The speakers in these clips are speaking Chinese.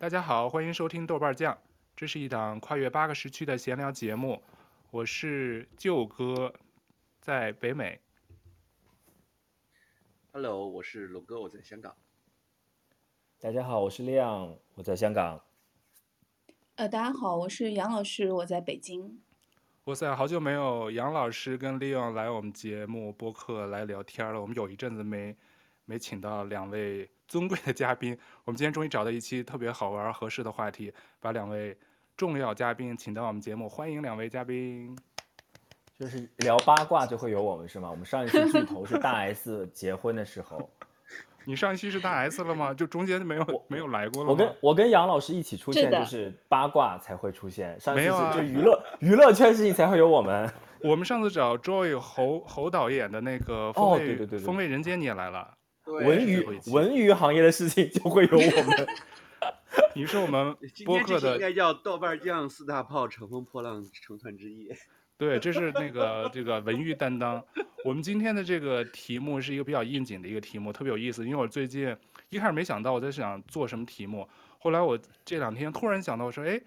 大家好，欢迎收听豆瓣酱，这是一档跨越八个时区的闲聊节目。我是舅哥，在北美。Hello，我是龙哥，我在香港。大家好，我是亮，我在香港。呃，大家好，我是杨老师，我在北京。哇塞，好久没有杨老师跟 Leon 来我们节目播客来聊天了。我们有一阵子没没请到两位尊贵的嘉宾，我们今天终于找到一期特别好玩合适的话题，把两位重要嘉宾请到我们节目，欢迎两位嘉宾。就是聊八卦就会有我们是吗？我们上一次巨头是大 S 结婚的时候。你上一期是大 S 了吗？就中间没有没有来过了。我跟我跟杨老师一起出现，就是八卦才会出现。上一次是没有啊，就娱乐娱乐圈事情才会有我们。我们上次找 Joy 侯侯导演的那个风味、哦、对对对对风味人间你也来了。文娱文娱行业的事情就会有我们。你是我们播客的，应该叫豆瓣酱四大炮，乘风破浪成团之夜。对，这是那个这个文娱担当。我们今天的这个题目是一个比较应景的一个题目，特别有意思。因为我最近一开始没想到我在想做什么题目，后来我这两天突然想到，我说，哎，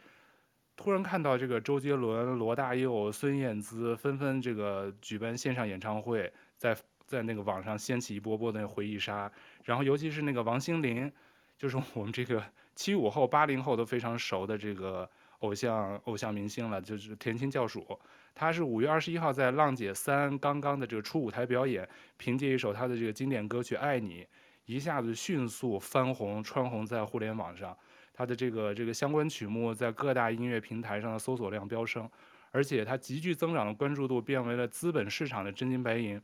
突然看到这个周杰伦、罗大佑、孙燕姿纷纷这个举办线上演唱会，在在那个网上掀起一波波的回忆杀。然后尤其是那个王心凌，就是我们这个 七五后、八零后都非常熟的这个偶像偶像明星了，就是甜心教主。他是五月二十一号在《浪姐三》刚刚的这个初舞台表演，凭借一首他的这个经典歌曲《爱你》，一下子迅速翻红蹿红在互联网上。他的这个这个相关曲目在各大音乐平台上的搜索量飙升，而且他急剧增长的关注度变为了资本市场的真金白银。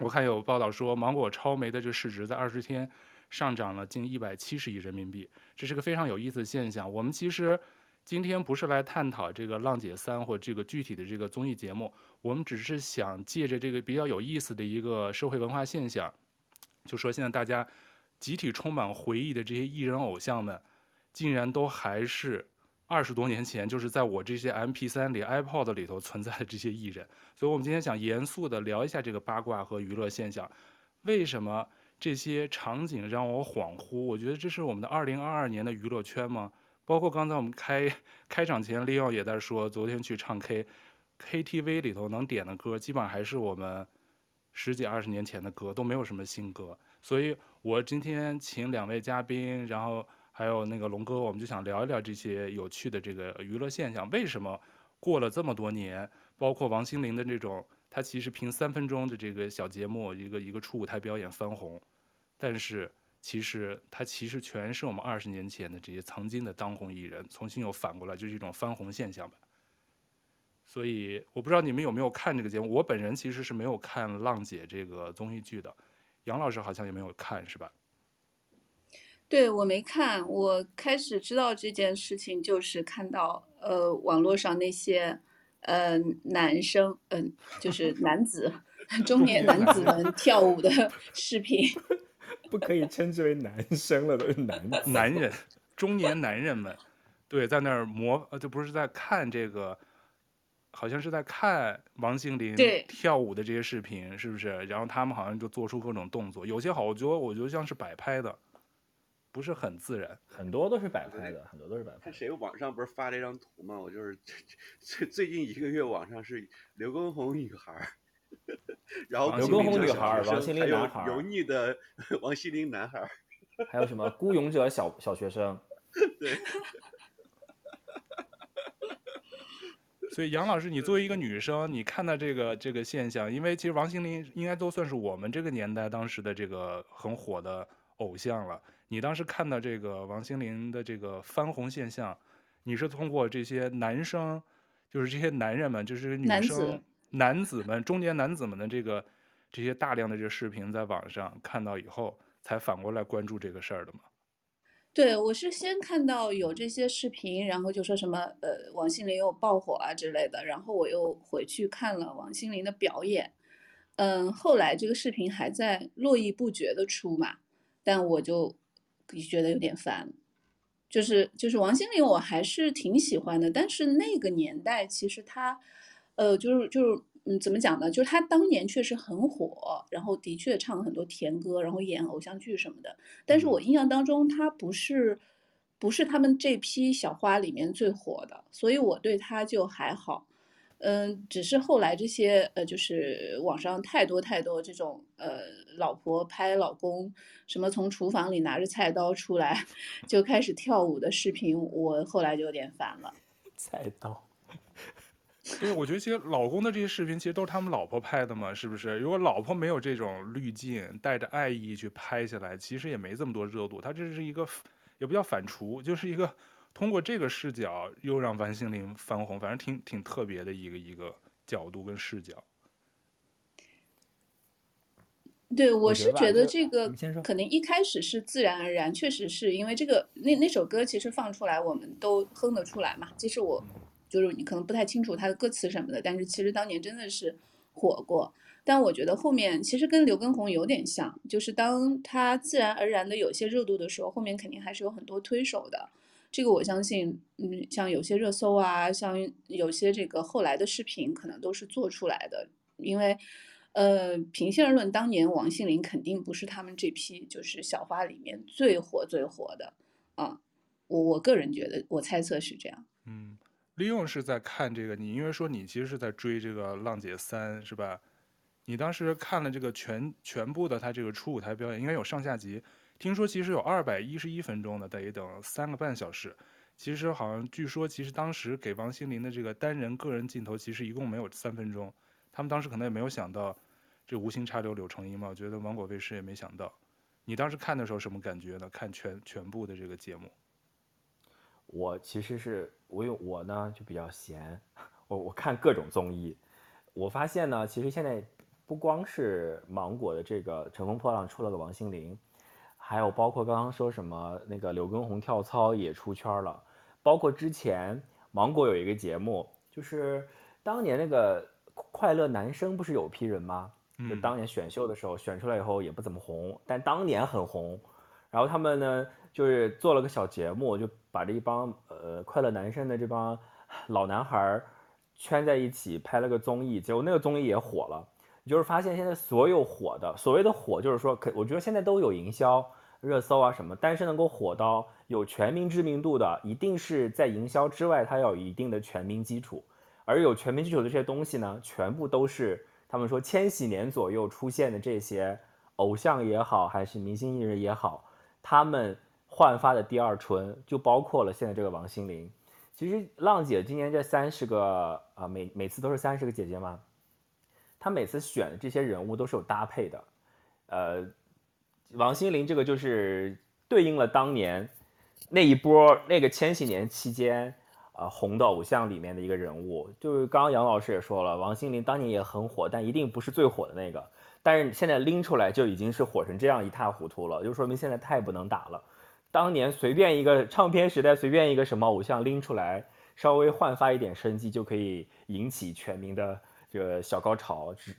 我看有报道说，芒果超媒的这市值在二十天上涨了近一百七十亿人民币，这是个非常有意思的现象。我们其实。今天不是来探讨这个《浪姐三》或这个具体的这个综艺节目，我们只是想借着这个比较有意思的一个社会文化现象，就说现在大家集体充满回忆的这些艺人偶像们，竟然都还是二十多年前就是在我这些 MP3 里、iPod 里头存在的这些艺人。所以，我们今天想严肃地聊一下这个八卦和娱乐现象，为什么这些场景让我恍惚？我觉得这是我们的二零二二年的娱乐圈吗？包括刚才我们开开场前，利奥也在说，昨天去唱 K，KTV 里头能点的歌，基本上还是我们十几二十年前的歌，都没有什么新歌。所以我今天请两位嘉宾，然后还有那个龙哥，我们就想聊一聊这些有趣的这个娱乐现象，为什么过了这么多年，包括王心凌的这种，她其实凭三分钟的这个小节目，一个一个初舞台表演翻红，但是。其实她其实全是我们二十年前的这些曾经的当红艺人，重新又反过来，就是一种翻红现象吧。所以我不知道你们有没有看这个节目，我本人其实是没有看《浪姐》这个综艺剧的。杨老师好像也没有看，是吧？对，我没看，我开始知道这件事情就是看到呃网络上那些呃男生，嗯、呃，就是男子 中年男子们 跳舞的视频。不可以称之为男生了，都是男男人，中年男人们，对，在那儿模，呃，就不是在看这个，好像是在看王心凌跳舞的这些视频，是不是？然后他们好像就做出各种动作，有些好，我觉得我觉得像是摆拍的，不是很自然，很多都是摆拍的，很多都是摆拍。看谁网上不是发了一张图吗？我就是 最最近一个月网上是刘畊宏女孩。然后刘畊宏女孩，王心凌男孩，油腻的王心凌男孩，还有什么孤勇者小小学生？对。所以杨老师，你作为一个女生，你看到这个这个现象，因为其实王心凌应该都算是我们这个年代当时的这个很火的偶像了。你当时看到这个王心凌的这个翻红现象，你是通过这些男生，就是这些男人们，就是女生。男子们，中年男子们的这个这些大量的这个视频，在网上看到以后，才反过来关注这个事儿的吗？对，我是先看到有这些视频，然后就说什么呃，王心凌又爆火啊之类的，然后我又回去看了王心凌的表演，嗯，后来这个视频还在络绎不绝的出嘛，但我就觉得有点烦，就是就是王心凌我还是挺喜欢的，但是那个年代其实她。呃，就是就是，嗯，怎么讲呢？就是她当年确实很火，然后的确唱了很多甜歌，然后演偶像剧什么的。但是我印象当中，她不是不是他们这批小花里面最火的，所以我对她就还好。嗯，只是后来这些呃，就是网上太多太多这种呃，老婆拍老公，什么从厨房里拿着菜刀出来 就开始跳舞的视频，我后来就有点烦了。菜刀。对，我觉得其实老公的这些视频其实都是他们老婆拍的嘛，是不是？如果老婆没有这种滤镜，带着爱意去拍下来，其实也没这么多热度。他这是一个，也不叫反刍，就是一个通过这个视角又让王心凌翻红，反正挺挺特别的一个一个角度跟视角。对，我是觉得这个可能一开始是自然而然，确实是因为这个那那首歌其实放出来我们都哼得出来嘛。其实我。就是你可能不太清楚它的歌词什么的，但是其实当年真的是火过。但我觉得后面其实跟刘畊宏有点像，就是当他自然而然的有些热度的时候，后面肯定还是有很多推手的。这个我相信，嗯，像有些热搜啊，像有些这个后来的视频，可能都是做出来的。因为，呃，平心而论，当年王心凌肯定不是他们这批就是小花里面最火最火的啊。我我个人觉得，我猜测是这样。嗯。利用是在看这个，你因为说你其实是在追这个《浪姐三》是吧？你当时看了这个全全部的他这个初舞台表演，应该有上下集。听说其实有二百一十一分钟的，得等三个半小时。其实好像据说，其实当时给王心凌的这个单人个人镜头，其实一共没有三分钟。他们当时可能也没有想到这无心插柳柳成荫嘛。我觉得芒果卫视也没想到。你当时看的时候什么感觉呢？看全全部的这个节目。我其实是我有我呢就比较闲，我我看各种综艺，我发现呢，其实现在不光是芒果的这个《乘风破浪》出了个王心凌，还有包括刚刚说什么那个刘畊宏跳操也出圈了，包括之前芒果有一个节目，就是当年那个快乐男声不是有批人吗？就当年选秀的时候选出来以后也不怎么红，但当年很红，然后他们呢。就是做了个小节目，就把这一帮呃快乐男生的这帮老男孩圈在一起拍了个综艺，结果那个综艺也火了。你就是发现现在所有火的，所谓的火，就是说可我觉得现在都有营销热搜啊什么，但是能够火到有全民知名度的，一定是在营销之外，它要有一定的全民基础。而有全民基础的这些东西呢，全部都是他们说千禧年左右出现的这些偶像也好，还是明星艺人也好，他们。焕发的第二春就包括了现在这个王心凌。其实浪姐今年这三十个啊，每每次都是三十个姐姐嘛，她每次选的这些人物都是有搭配的。呃，王心凌这个就是对应了当年那一波那个千禧年期间啊红的偶像里面的一个人物。就是刚刚杨老师也说了，王心凌当年也很火，但一定不是最火的那个。但是现在拎出来就已经是火成这样一塌糊涂了，就说明现在太不能打了。当年随便一个唱片时代，随便一个什么偶像拎出来，稍微焕发一点生机，就可以引起全民的这个小高潮。只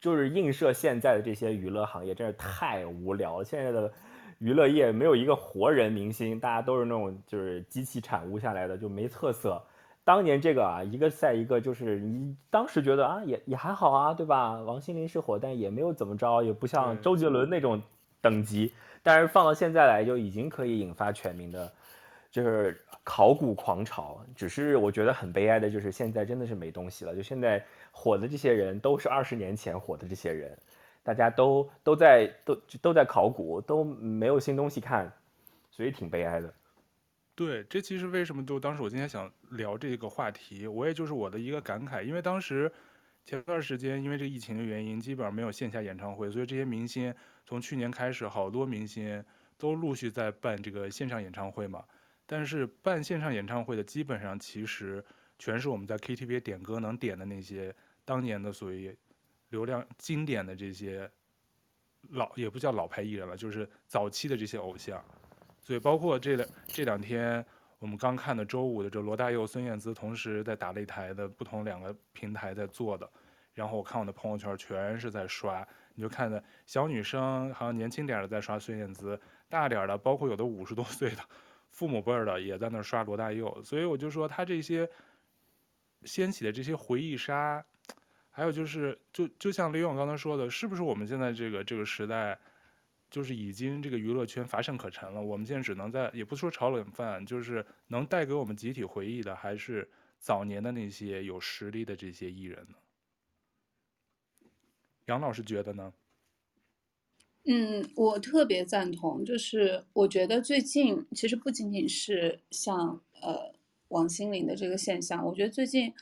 就是映射现在的这些娱乐行业，真是太无聊了。现在的娱乐业没有一个活人明星，大家都是那种就是机器产物下来的，就没特色。当年这个啊，一个赛一个，就是你当时觉得啊，也也还好啊，对吧？王心凌是火，但也没有怎么着，也不像周杰伦那种等级。但是放到现在来，就已经可以引发全民的，就是考古狂潮。只是我觉得很悲哀的，就是现在真的是没东西了。就现在火的这些人，都是二十年前火的这些人，大家都都在都都在考古，都没有新东西看，所以挺悲哀的。对，这其实为什么就当时我今天想聊这个话题，我也就是我的一个感慨，因为当时前段时间因为这疫情的原因，基本上没有线下演唱会，所以这些明星。从去年开始，好多明星都陆续在办这个线上演唱会嘛。但是办线上演唱会的，基本上其实全是我们在 KTV 点歌能点的那些当年的所谓流量经典的这些老，也不叫老牌艺人了，就是早期的这些偶像。所以包括这两这两天我们刚看的周五的这罗大佑、孙燕姿同时在打擂台的不同两个平台在做的，然后我看我的朋友圈全是在刷。你就看的小女生，好像年轻点的在刷孙燕姿，大点的，包括有的五十多岁的父母辈儿的也在那儿刷罗大佑。所以我就说，他这些掀起的这些回忆杀，还有就是，就就像李勇刚才说的，是不是我们现在这个这个时代，就是已经这个娱乐圈乏善可陈了。我们现在只能在，也不说炒冷饭，就是能带给我们集体回忆的，还是早年的那些有实力的这些艺人呢？杨老师觉得呢？嗯，我特别赞同。就是我觉得最近其实不仅仅是像呃王心凌的这个现象，我觉得最近，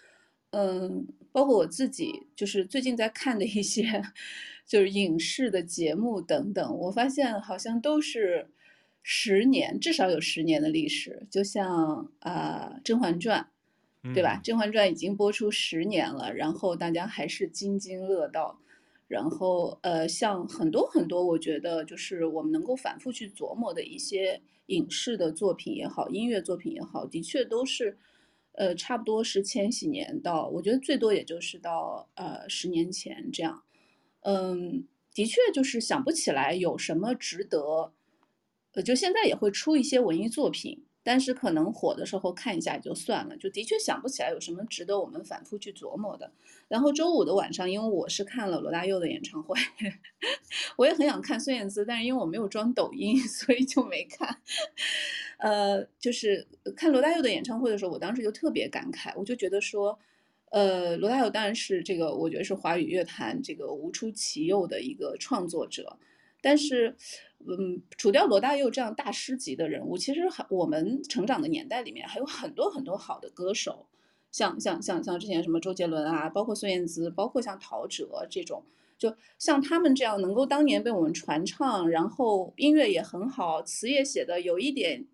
嗯，包括我自己，就是最近在看的一些 就是影视的节目等等，我发现好像都是十年，至少有十年的历史。就像啊，呃《甄嬛传》，对吧？《甄嬛传》已经播出十年了，然后大家还是津津乐道。然后，呃，像很多很多，我觉得就是我们能够反复去琢磨的一些影视的作品也好，音乐作品也好，的确都是，呃，差不多是千禧年到，我觉得最多也就是到呃十年前这样，嗯，的确就是想不起来有什么值得，呃，就现在也会出一些文艺作品。但是可能火的时候看一下就算了，就的确想不起来有什么值得我们反复去琢磨的。然后周五的晚上，因为我是看了罗大佑的演唱会，我也很想看孙燕姿，但是因为我没有装抖音，所以就没看。呃，就是看罗大佑的演唱会的时候，我当时就特别感慨，我就觉得说，呃，罗大佑当然是这个，我觉得是华语乐坛这个无出其右的一个创作者，但是。嗯，除掉罗大佑这样大师级的人物，其实还我们成长的年代里面还有很多很多好的歌手，像像像像之前什么周杰伦啊，包括孙燕姿，包括像陶喆这种，就像他们这样能够当年被我们传唱，然后音乐也很好，词也写的有一点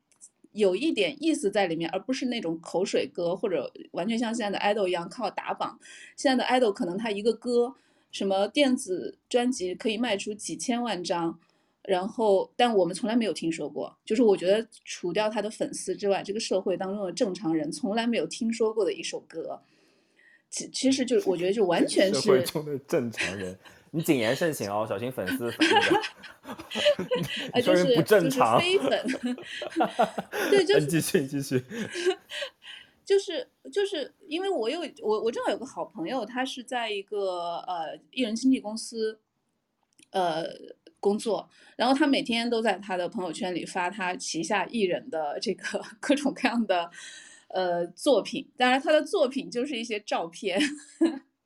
有一点意思在里面，而不是那种口水歌或者完全像现在的 idol 一样靠打榜。现在的 idol 可能他一个歌，什么电子专辑可以卖出几千万张。然后，但我们从来没有听说过，就是我觉得除掉他的粉丝之外，这个社会当中的正常人从来没有听说过的一首歌，其其实就我觉得就完全是社会中的正常人，你谨言慎行哦，小心粉丝。就是不正常，就是、非粉。对，就是继续继续。就是就是因为我有我我正好有个好朋友，他是在一个呃艺人经纪公司，呃。工作，然后他每天都在他的朋友圈里发他旗下艺人的这个 各种各样的呃作品。当然，他的作品就是一些照片。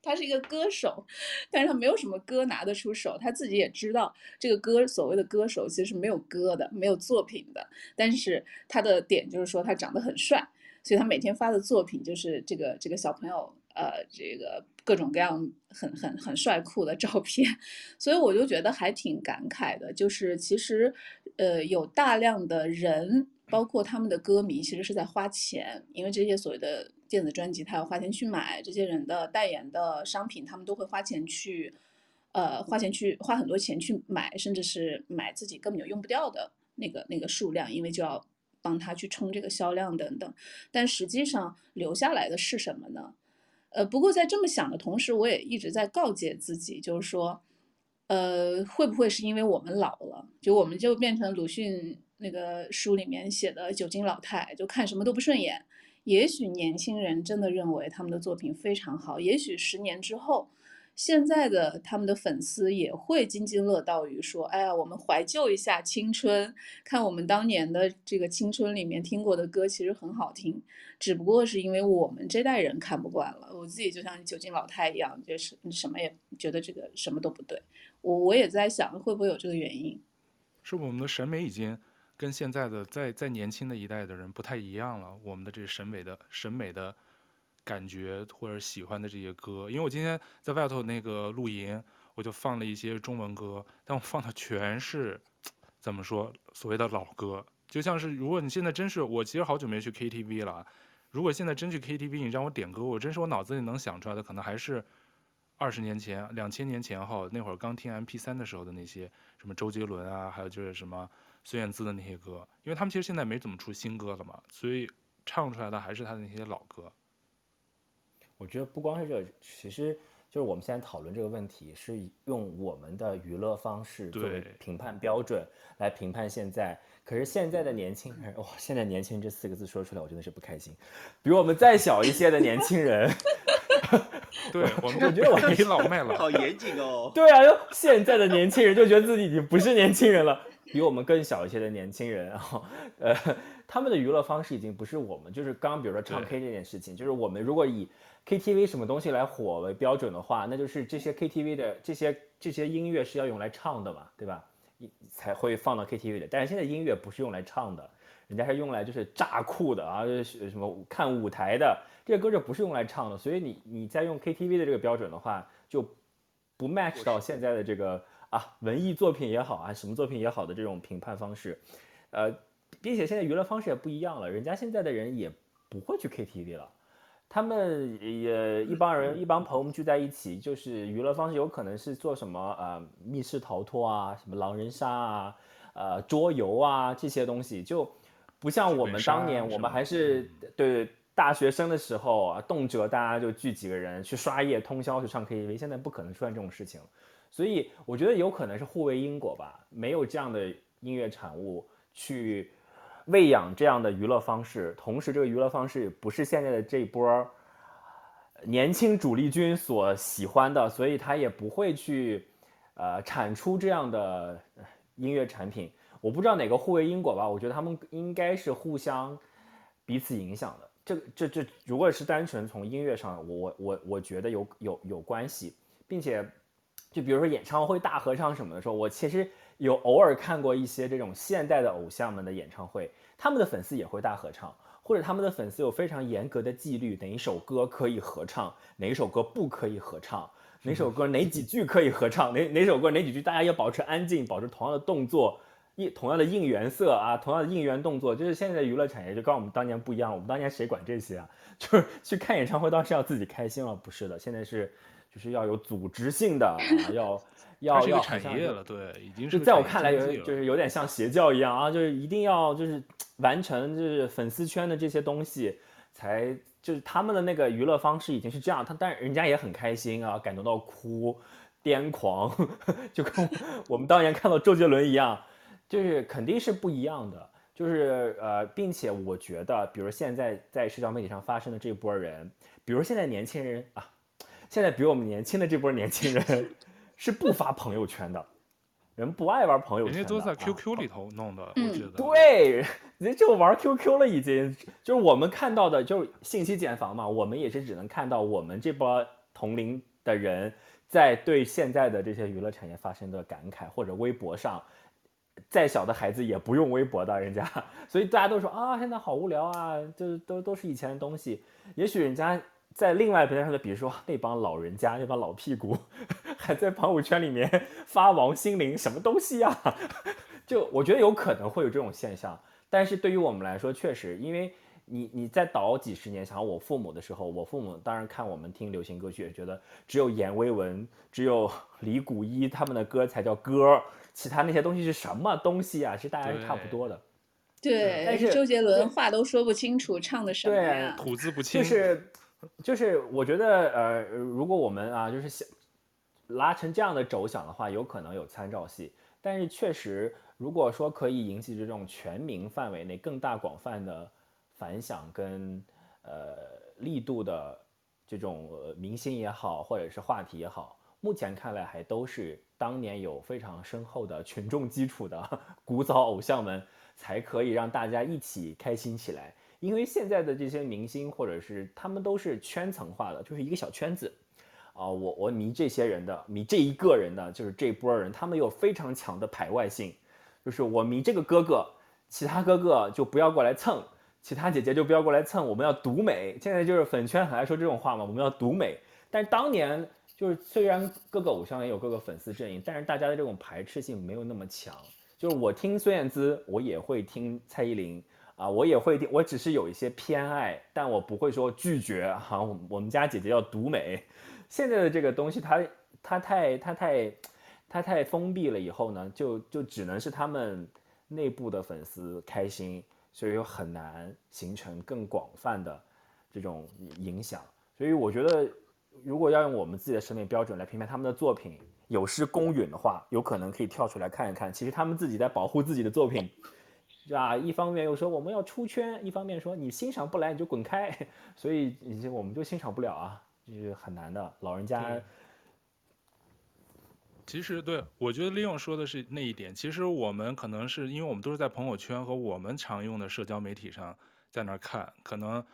他是一个歌手，但是他没有什么歌拿得出手。他自己也知道，这个歌所谓的歌手其实是没有歌的，没有作品的。但是他的点就是说他长得很帅，所以他每天发的作品就是这个这个小朋友。呃，这个各种各样很很很帅酷的照片，所以我就觉得还挺感慨的。就是其实，呃，有大量的人，包括他们的歌迷，其实是在花钱，因为这些所谓的电子专辑，他要花钱去买这些人的代言的商品，他们都会花钱去，呃，花钱去花很多钱去买，甚至是买自己根本就用不掉的那个那个数量，因为就要帮他去冲这个销量等等。但实际上留下来的是什么呢？呃，不过在这么想的同时，我也一直在告诫自己，就是说，呃，会不会是因为我们老了，就我们就变成鲁迅那个书里面写的酒精老太，就看什么都不顺眼。也许年轻人真的认为他们的作品非常好，也许十年之后。现在的他们的粉丝也会津津乐道于说：“哎呀，我们怀旧一下青春，看我们当年的这个青春里面听过的歌，其实很好听。只不过是因为我们这代人看不惯了。我自己就像酒精老太一样，就是什么也觉得这个什么都不对。我我也在想，会不会有这个原因？是我们的审美已经跟现在的再再年轻的一代的人不太一样了。我们的这个审美的审美的。”感觉或者喜欢的这些歌，因为我今天在外头那个露营，我就放了一些中文歌，但我放的全是怎么说所谓的老歌，就像是如果你现在真是我其实好久没去 KTV 了，如果现在真去 KTV，你让我点歌，我真是我脑子里能想出来的可能还是二十年前、两千年前后那会儿刚听 MP3 的时候的那些什么周杰伦啊，还有就是什么孙燕姿的那些歌，因为他们其实现在没怎么出新歌了嘛，所以唱出来的还是他的那些老歌。我觉得不光是这，其实就是我们现在讨论这个问题，是用我们的娱乐方式作为评判标准来评判现在。可是现在的年轻人，哇，现在年轻人这四个字说出来，我真的是不开心。比我们再小一些的年轻人，对，我们我觉得我倚老卖老。好严谨哦。对啊，就现在的年轻人就觉得自己已经不是年轻人了，比我们更小一些的年轻人，然后呃，他们的娱乐方式已经不是我们，就是刚刚比如说唱 K 这件事情，就是我们如果以 KTV 什么东西来火为标准的话，那就是这些 KTV 的这些这些音乐是要用来唱的嘛，对吧？才会放到 KTV 的。但是现在音乐不是用来唱的，人家是用来就是炸酷的啊，就是什么看舞台的，这些歌就不是用来唱的。所以你你在用 KTV 的这个标准的话，就不 match 到现在的这个啊文艺作品也好啊，什么作品也好的这种评判方式，呃，并且现在娱乐方式也不一样了，人家现在的人也不会去 KTV 了。他们也一帮人一帮朋友们聚在一起，就是娱乐方式有可能是做什么呃密室逃脱啊，什么狼人杀啊，呃桌游啊这些东西，就不像我们当年我们还是对大学生的时候啊，动辄大家就聚几个人去刷夜通宵去唱 KTV，现在不可能出现这种事情，所以我觉得有可能是互为因果吧，没有这样的音乐产物去。喂养这样的娱乐方式，同时这个娱乐方式也不是现在的这一波年轻主力军所喜欢的，所以他也不会去呃产出这样的音乐产品。我不知道哪个互为因果吧，我觉得他们应该是互相彼此影响的。这这这，如果是单纯从音乐上，我我我我觉得有有有关系，并且就比如说演唱会大合唱什么的时候，我其实。有偶尔看过一些这种现代的偶像们的演唱会，他们的粉丝也会大合唱，或者他们的粉丝有非常严格的纪律，哪一首歌可以合唱，哪一首歌不可以合唱，哪首歌哪几句可以合唱，哪哪首歌哪几句大家要保持安静，保持同样的动作，一同样的应援色啊，同样的应援动作，就是现在的娱乐产业就跟我们当年不一样，我们当年谁管这些啊？就是去看演唱会当时要自己开心了，不是的，现在是就是要有组织性的啊，要。要要产业了，对，已经是就在我看来有就是有点像邪教一样啊，就是一定要就是完成就是粉丝圈的这些东西，才就是他们的那个娱乐方式已经是这样，他但人家也很开心啊，感动到哭，癫狂，就跟我们当年看到周杰伦一样，就是肯定是不一样的，就是呃，并且我觉得，比如现在在社交媒体上发生的这波人，比如现在年轻人啊，现在比我们年轻的这波年轻人。是不发朋友圈的，人不爱玩朋友圈，人家都在 QQ 里头弄的，啊、我觉得。对，人家就玩 QQ 了，已经就是我们看到的，就是信息茧房嘛，我们也是只能看到我们这波同龄的人在对现在的这些娱乐产业发生的感慨，或者微博上，再小的孩子也不用微博的，人家，所以大家都说啊，现在好无聊啊，就是都都是以前的东西，也许人家。在另外平台上的，比如说那帮老人家，那帮老屁股，还在朋友圈里面发王心凌什么东西呀？就我觉得有可能会有这种现象，但是对于我们来说，确实，因为你你再倒几十年，想我父母的时候，我父母当然看我们听流行歌曲，也觉得只有阎维文、只有李谷一他们的歌才叫歌，其他那些东西是什么东西啊？其实大家是差不多的。对，对，但是周杰伦话都说不清楚，唱的什么呀？吐字不清。就是。就是我觉得，呃，如果我们啊，就是想拉成这样的轴想的话，有可能有参照系。但是确实，如果说可以引起这种全民范围内更大广泛的反响跟呃力度的这种明星也好，或者是话题也好，目前看来还都是当年有非常深厚的群众基础的 古早偶像们，才可以让大家一起开心起来。因为现在的这些明星，或者是他们都是圈层化的，就是一个小圈子，啊，我我迷这些人的，迷这一个人的，就是这波人，他们有非常强的排外性，就是我迷这个哥哥，其他哥哥就不要过来蹭，其他姐姐就不要过来蹭，我们要独美。现在就是粉圈很爱说这种话嘛，我们要独美。但是当年就是虽然各个偶像也有各个粉丝阵营，但是大家的这种排斥性没有那么强。就是我听孙燕姿，我也会听蔡依林。啊，我也会，我只是有一些偏爱，但我不会说拒绝。哈、啊，我们家姐姐要独美。现在的这个东西，它它太它太它太封闭了，以后呢，就就只能是他们内部的粉丝开心，所以又很难形成更广泛的这种影响。所以我觉得，如果要用我们自己的审美标准来评判他们的作品有失公允的话，有可能可以跳出来看一看，其实他们自己在保护自己的作品。是吧？一方面又说我们要出圈，一方面说你欣赏不来你就滚开，所以我们就欣赏不了啊。就是很难的。老人家，其实对，我觉得利用说的是那一点。其实我们可能是因为我们都是在朋友圈和我们常用的社交媒体上在那儿看，可能。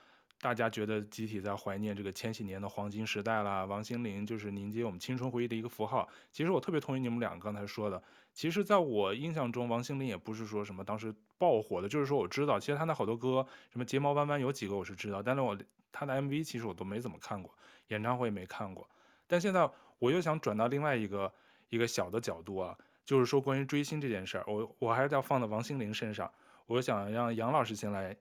大家觉得集体在怀念这个千禧年的黄金时代啦，王心凌就是凝结我们青春回忆的一个符号。其实我特别同意你们两个刚才说的。其实在我印象中，王心凌也不是说什么当时爆火的，就是说我知道，其实他那好多歌，什么睫毛弯弯有几个我是知道，但是我他的 MV 其实我都没怎么看过，演唱会也没看过。但现在我又想转到另外一个一个小的角度啊，就是说关于追星这件事儿，我我还是要放到王心凌身上，我想让杨老师先来。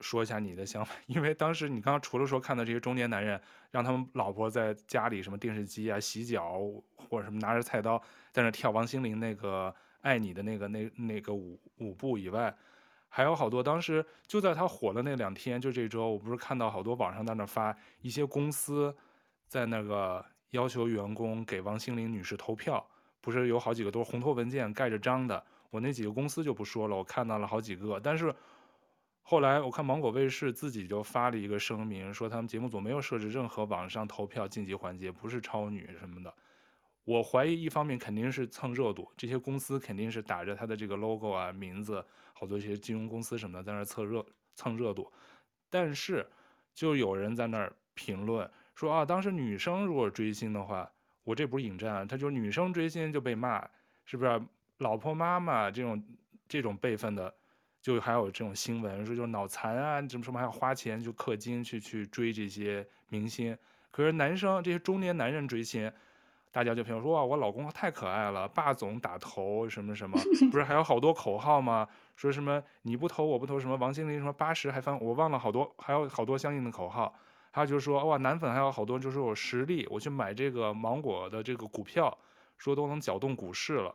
说一下你的想法，因为当时你刚刚除了说看到这些中年男人，让他们老婆在家里什么电视机啊、洗脚或者什么拿着菜刀在那跳王心凌那个爱你的那个那那个舞舞步以外，还有好多当时就在他火的那两天，就这周，我不是看到好多网上在那发一些公司在那个要求员工给王心凌女士投票，不是有好几个都是红头文件盖着章的，我那几个公司就不说了，我看到了好几个，但是。后来我看芒果卫视自己就发了一个声明，说他们节目组没有设置任何网上投票晋级环节，不是超女什么的。我怀疑一方面肯定是蹭热度，这些公司肯定是打着他的这个 logo 啊名字，好多一些金融公司什么的在那蹭热蹭热度。但是就有人在那儿评论说啊，当时女生如果追星的话，我这不是引战，他就是女生追星就被骂，是不是？老婆妈妈这种这种辈分的。就还有这种新闻说，就是脑残啊，什么什么还要花钱去氪金去去追这些明星。可是男生这些中年男人追星，大家就评论说哇，我老公太可爱了，霸总打头什么什么，不是还有好多口号吗？说什么你不投我不投，什么王心凌什么八十还翻，我忘了好多，还有好多相应的口号。还有就是说哇，男粉还有好多就是有实力，我去买这个芒果的这个股票，说都能搅动股市了。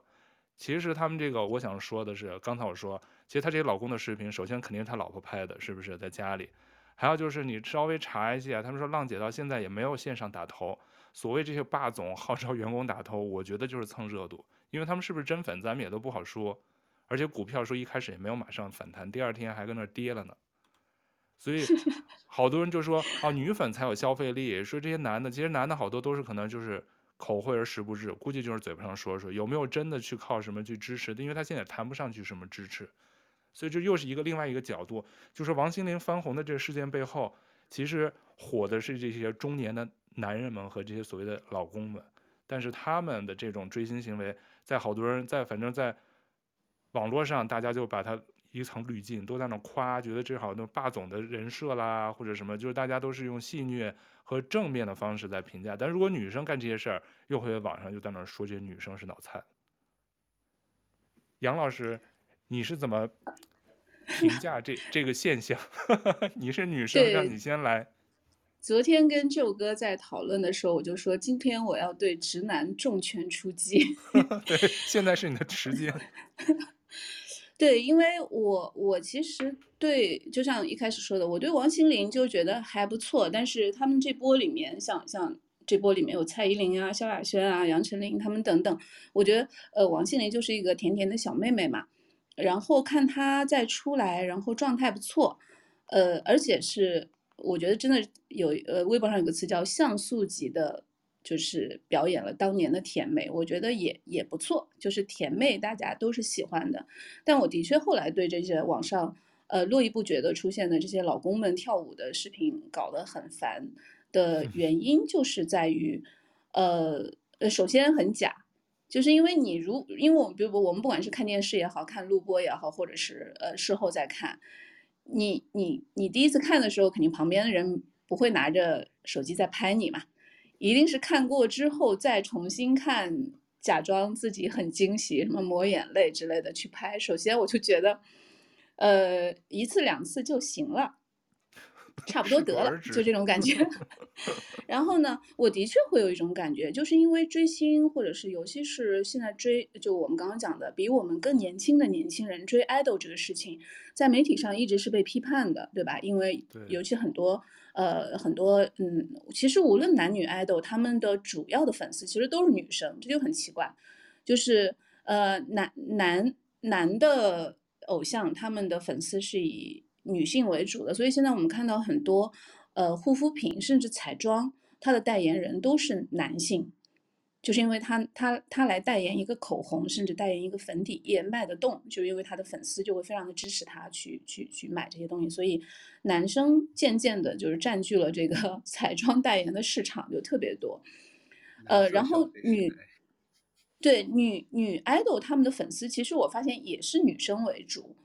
其实他们这个，我想说的是，刚才我说。其实他这些老公的视频，首先肯定是他老婆拍的，是不是在家里？还有就是你稍微查一下，他们说浪姐到现在也没有线上打头。所谓这些霸总号召员工打头，我觉得就是蹭热度，因为他们是不是真粉，咱们也都不好说。而且股票说一开始也没有马上反弹，第二天还跟那跌了呢。所以 好多人就说啊，女粉才有消费力，说这些男的，其实男的好多都是可能就是口惠而实不至，估计就是嘴巴上说说，有没有真的去靠什么去支持的？因为他现在谈不上去什么支持。所以这又是一个另外一个角度，就是王心凌翻红的这个事件背后，其实火的是这些中年的男人们和这些所谓的老公们，但是他们的这种追星行为，在好多人在反正在网络上，大家就把他一层滤镜，都在那夸，觉得这好像霸总的人设啦，或者什么，就是大家都是用戏谑和正面的方式在评价，但如果女生干这些事儿，又会在网上就在那说这些女生是脑残。杨老师。你是怎么评价这这个现象？你是女生，让你先来。昨天跟舅哥在讨论的时候，我就说今天我要对直男重拳出击。对，现在是你的时间。对，因为我我其实对，就像一开始说的，我对王心凌就觉得还不错，但是他们这波里面，像像这波里面有蔡依林啊、萧亚轩啊、杨丞琳他们等等，我觉得呃，王心凌就是一个甜甜的小妹妹嘛。然后看她再出来，然后状态不错，呃，而且是我觉得真的有，呃，微博上有个词叫像素级的，就是表演了当年的甜妹，我觉得也也不错，就是甜妹大家都是喜欢的。但我的确后来对这些网上，呃，络绎不绝的出现的这些老公们跳舞的视频搞得很烦的原因，就是在于，呃，呃，首先很假。就是因为你如，因为我们比如我们不管是看电视也好，看录播也好，或者是呃事后再看，你你你第一次看的时候，肯定旁边的人不会拿着手机在拍你嘛，一定是看过之后再重新看，假装自己很惊喜，什么抹眼泪之类的去拍。首先我就觉得，呃，一次两次就行了。差不多得了，就这种感觉。然后呢，我的确会有一种感觉，就是因为追星，或者是尤其是现在追，就我们刚刚讲的，比我们更年轻的年轻人追 idol 这个事情，在媒体上一直是被批判的，对吧？因为尤其很多呃很多嗯，其实无论男女 idol，他们的主要的粉丝其实都是女生，这就很奇怪。就是呃男男男的偶像，他们的粉丝是以女性为主的，所以现在我们看到很多，呃，护肤品甚至彩妆它的代言人都是男性。就是因为他他他来代言一个口红，甚至代言一个粉底液卖得动，就因为他的粉丝就会非常的支持他去去去买这些东西，所以男生渐渐的就是占据了这个 彩妆代言的市场就特别多，呃，然后女对女女 idol 他们的粉丝其实我发现也是女生为主，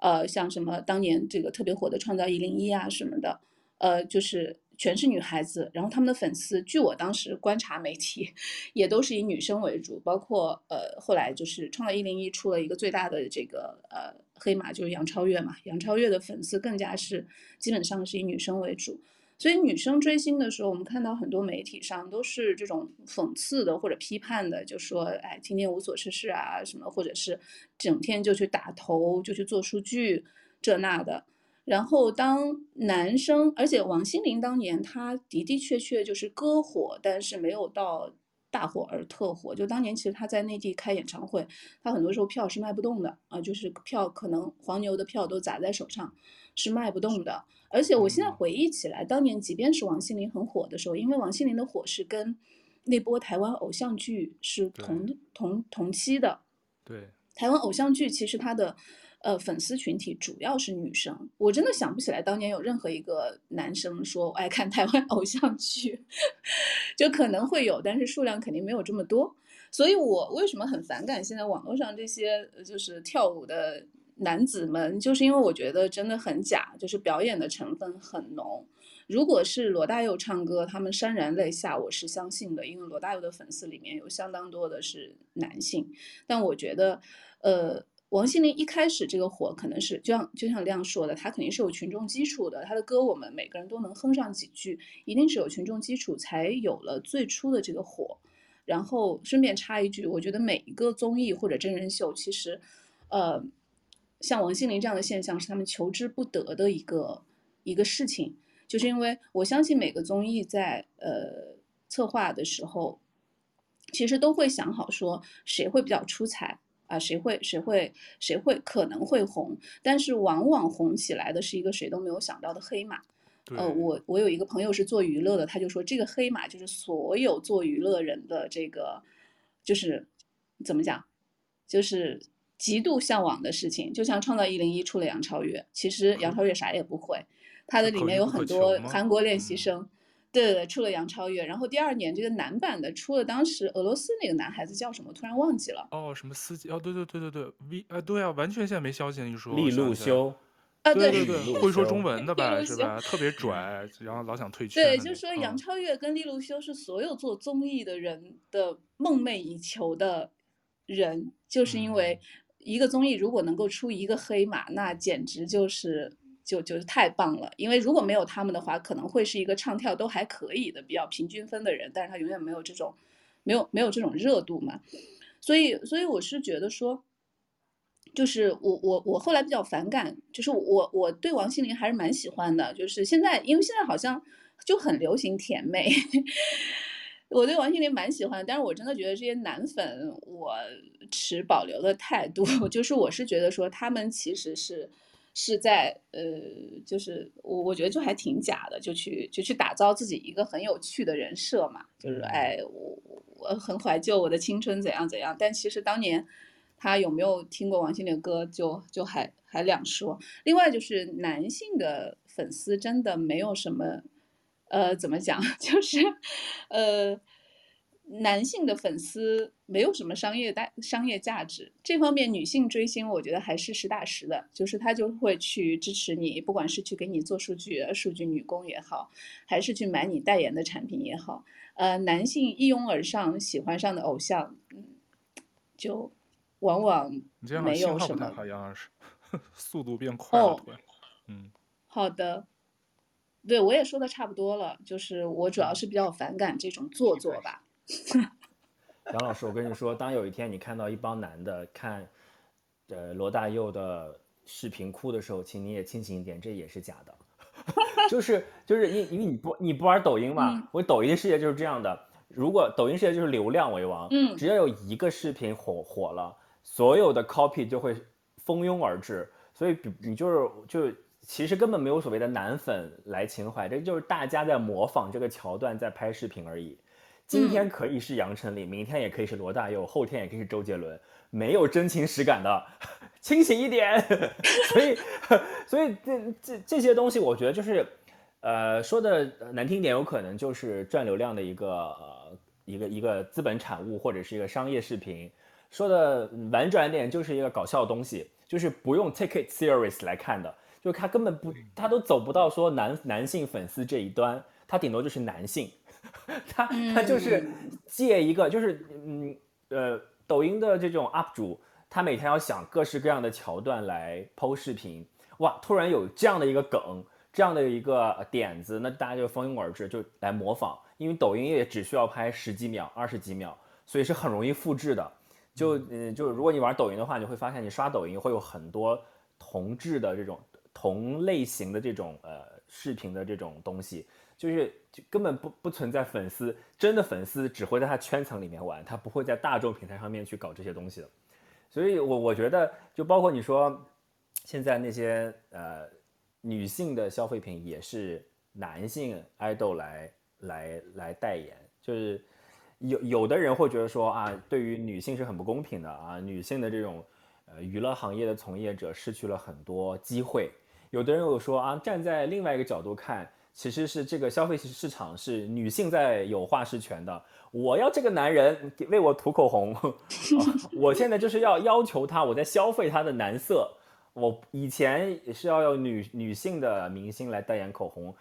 呃，像什么当年这个特别火的创造一零一啊什么的，呃，就是。全是女孩子，然后他们的粉丝，据我当时观察媒体，也都是以女生为主，包括呃后来就是创造一零一出了一个最大的这个呃黑马，就是杨超越嘛，杨超越的粉丝更加是基本上是以女生为主，所以女生追星的时候，我们看到很多媒体上都是这种讽刺的或者批判的，就说哎天天无所事事啊什么，或者是整天就去打头就去做数据这那的。然后当男生，而且王心凌当年她的的确确就是歌火，但是没有到大火而特火。就当年其实她在内地开演唱会，她很多时候票是卖不动的啊，就是票可能黄牛的票都砸在手上，是卖不动的。而且我现在回忆起来，当年即便是王心凌很火的时候，因为王心凌的火是跟那波台湾偶像剧是同同同期的。对，台湾偶像剧其实它的。呃，粉丝群体主要是女生，我真的想不起来当年有任何一个男生说我爱看台湾偶像剧，就可能会有，但是数量肯定没有这么多。所以我为什么很反感现在网络上这些就是跳舞的男子们，就是因为我觉得真的很假，就是表演的成分很浓。如果是罗大佑唱歌，他们潸然泪下，我是相信的，因为罗大佑的粉丝里面有相当多的是男性。但我觉得，呃。王心凌一开始这个火可能是就像就像亮说的，他肯定是有群众基础的，他的歌我们每个人都能哼上几句，一定是有群众基础才有了最初的这个火。然后顺便插一句，我觉得每一个综艺或者真人秀，其实，呃，像王心凌这样的现象是他们求之不得的一个一个事情，就是因为我相信每个综艺在呃策划的时候，其实都会想好说谁会比较出彩。啊，谁会谁会谁会可能会红，但是往往红起来的是一个谁都没有想到的黑马。呃，我我有一个朋友是做娱乐的，他就说这个黑马就是所有做娱乐人的这个，就是怎么讲，就是极度向往的事情。就像创造一零一出了杨超越，其实杨超越啥也不会，他的里面有很多韩国练习生。对对对，出了杨超越，然后第二年这个男版的出了，当时俄罗斯那个男孩子叫什么？突然忘记了。哦，什么司机？哦，对对对对对，V 啊，对啊，完全现在没消息。你说利路修啊，对对对，会说中文的吧？是吧？特别拽，然后老想退圈。对，就说杨超越跟利路修是所有做综艺的人的梦寐以求的人，就是因为一个综艺如果能够出一个黑马，那简直就是。就就是太棒了，因为如果没有他们的话，可能会是一个唱跳都还可以的比较平均分的人，但是他永远没有这种，没有没有这种热度嘛，所以所以我是觉得说，就是我我我后来比较反感，就是我我对王心凌还是蛮喜欢的，就是现在因为现在好像就很流行甜妹，我对王心凌蛮喜欢，但是我真的觉得这些男粉我持保留的态度，就是我是觉得说他们其实是。是在呃，就是我我觉得就还挺假的，就去就去打造自己一个很有趣的人设嘛，就是哎，我我很怀旧我的青春怎样怎样，但其实当年他有没有听过王心凌的歌就，就就还还两说。另外就是男性的粉丝真的没有什么，呃，怎么讲，就是呃。男性的粉丝没有什么商业大商业价值，这方面女性追星我觉得还是实打实的，就是他就会去支持你，不管是去给你做数据、数据女工也好，还是去买你代言的产品也好，呃，男性一拥而上喜欢上的偶像，嗯，就往往没有什么。好像是速度变快了。哦，嗯，好的，对我也说的差不多了，就是我主要是比较反感这种做作吧。杨老师，我跟你说，当有一天你看到一帮男的看，呃，罗大佑的视频哭的时候，请你也清醒一点，这也是假的。就是就是因因为你不你不玩抖音嘛，嗯、我抖音世界就是这样的。如果抖音世界就是流量为王，嗯，只要有一个视频火火了，所有的 copy 就会蜂拥而至。所以你就是就其实根本没有所谓的男粉来情怀，这就是大家在模仿这个桥段在拍视频而已。今天可以是杨丞琳，明天也可以是罗大佑，后天也可以是周杰伦，没有真情实感的，清醒一点。所以，所以这这这些东西，我觉得就是，呃，说的难听点，有可能就是赚流量的一个呃一个一个资本产物，或者是一个商业视频。说的婉转点，就是一个搞笑的东西，就是不用 take it serious 来看的，就他根本不，他都走不到说男男性粉丝这一端，他顶多就是男性。他他就是借一个，就是嗯呃，抖音的这种 UP 主，他每天要想各式各样的桥段来 PO 视频，哇，突然有这样的一个梗，这样的一个点子，那大家就蜂拥而至，就来模仿，因为抖音也只需要拍十几秒、二十几秒，所以是很容易复制的。就嗯，就如果你玩抖音的话，你会发现你刷抖音会有很多同质的这种同类型的这种呃视频的这种东西。就是就根本不不存在粉丝，真的粉丝只会在他圈层里面玩，他不会在大众平台上面去搞这些东西的。所以我，我觉得，就包括你说，现在那些呃女性的消费品也是男性爱豆来来来代言，就是有有的人会觉得说啊，对于女性是很不公平的啊，女性的这种呃娱乐行业的从业者失去了很多机会。有的人又说啊，站在另外一个角度看。其实是这个消费市场是女性在有话事权的。我要这个男人为我涂口红，我现在就是要要求他，我在消费他的男色。我以前是要有女女性的明星来代言口红，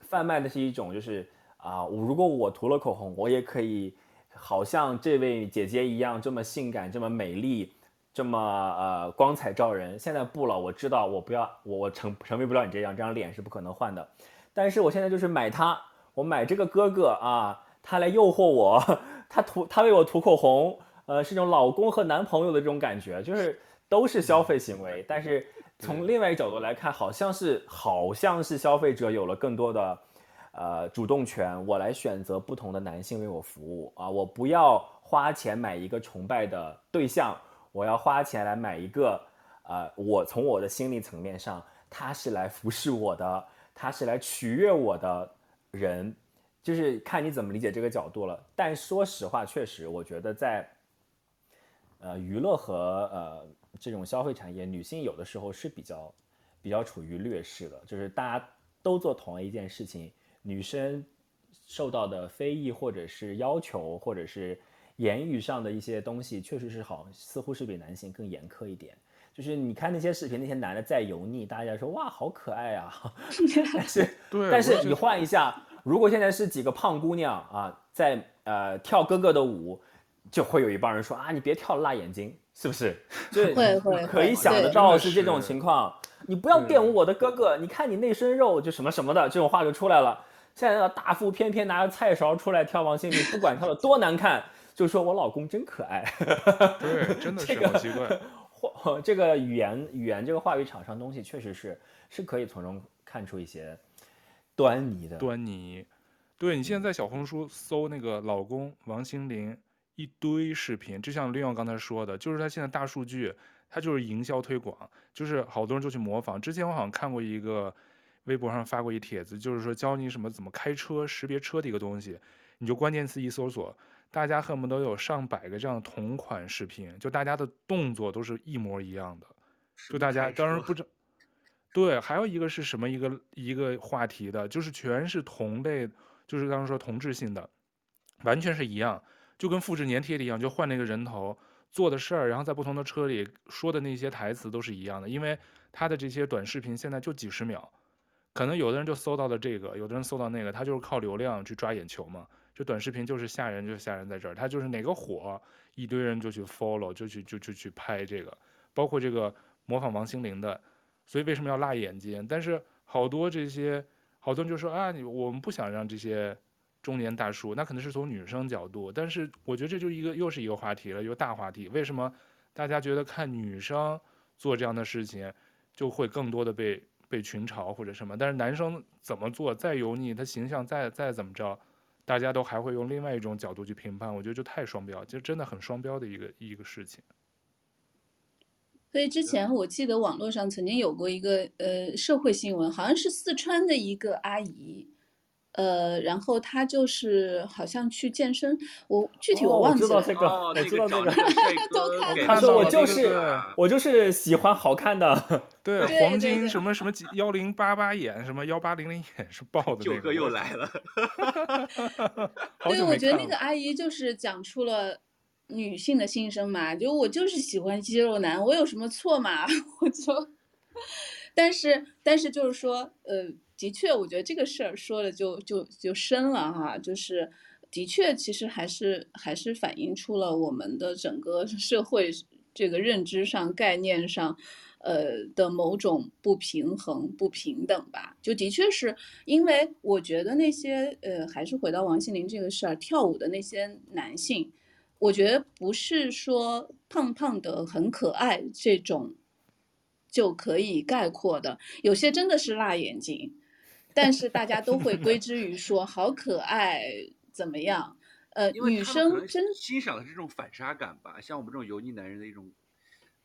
贩卖的是一种就是啊，我如果我涂了口红，我也可以好像这位姐姐一样这么性感、这么美丽、这么呃光彩照人。现在不了，我知道我不要，我我成成为不了你这样，这张脸是不可能换的。但是我现在就是买他，我买这个哥哥啊，他来诱惑我，他涂他为我涂口红，呃，是这种老公和男朋友的这种感觉，就是都是消费行为。但是 从另外一个角度来看，好像是好像是消费者有了更多的呃主动权，我来选择不同的男性为我服务啊，我不要花钱买一个崇拜的对象，我要花钱来买一个，呃，我从我的心理层面上，他是来服侍我的。他是来取悦我的人，就是看你怎么理解这个角度了。但说实话，确实，我觉得在呃娱乐和呃这种消费产业，女性有的时候是比较比较处于劣势的。就是大家都做同一件事情，女生受到的非议或者是要求，或者是言语上的一些东西，确实是好，似乎是比男性更严苛一点。就是你看那些视频，那些男的再油腻，大家说哇好可爱啊，但是对，但是你换一下，如果现在是几个胖姑娘啊，在呃跳哥哥的舞，就会有一帮人说啊你别跳辣眼睛，是不是？就会会可以想得到是这种情况，你不要玷污我的哥哥，你看你那身肉就什么什么的这种话就出来了。现在的大腹偏偏拿着菜勺出来跳王心凌，不管跳的多难看，就说我老公真可爱。对，真的是好奇怪。话这个语言语言这个话语场上东西，确实是是可以从中看出一些端倪的。端倪，对，你现在在小红书搜那个老公王心凌一堆视频，就像 Leon 刚才说的，就是他现在大数据，他就是营销推广，就是好多人就去模仿。之前我好像看过一个微博上发过一帖子，就是说教你什么怎么开车识别车的一个东西，你就关键词一搜索。大家恨不得有上百个这样同款视频，就大家的动作都是一模一样的，就大家当然不知，对，还有一个是什么一个一个话题的，就是全是同类，就是刚刚说同质性的，完全是一样，就跟复制粘贴的一样，就换那个人头做的事儿，然后在不同的车里说的那些台词都是一样的，因为他的这些短视频现在就几十秒，可能有的人就搜到了这个，有的人搜到那个，他就是靠流量去抓眼球嘛。就短视频就是吓人，就吓人在这儿，他就是哪个火，一堆人就去 follow，就去就就去拍这个，包括这个模仿王心凌的，所以为什么要辣眼睛？但是好多这些好多人就说啊，你我们不想让这些中年大叔，那可能是从女生角度，但是我觉得这就一个又是一个话题了，一个大话题。为什么大家觉得看女生做这样的事情就会更多的被被群嘲或者什么？但是男生怎么做再油腻，他形象再再怎么着？大家都还会用另外一种角度去评判，我觉得就太双标，就真的很双标的一个一个事情。所以之前我记得网络上曾经有过一个呃社会新闻，好像是四川的一个阿姨。呃，然后她就是好像去健身，我具体我忘记了。哦、我知道这个，哦、我知道这个。我他说我就是我就是喜欢好看的。对，黄金什么什么几幺零八八眼，什么幺八零零眼是爆的那个。九哥又来了。对，我觉得那个阿姨就是讲出了女性的心声嘛，就我就是喜欢肌肉男，我有什么错嘛？我就，但是但是就是说，呃。的确，我觉得这个事儿说的就就就深了哈，就是的确，其实还是还是反映出了我们的整个社会这个认知上、概念上，呃的某种不平衡、不平等吧。就的确是因为我觉得那些呃，还是回到王心凌这个事儿，跳舞的那些男性，我觉得不是说胖胖的很可爱这种就可以概括的，有些真的是辣眼睛。但是大家都会归之于说好可爱怎么样？呃，女生真欣赏的是这种反差感吧，像我们这种油腻男人的一种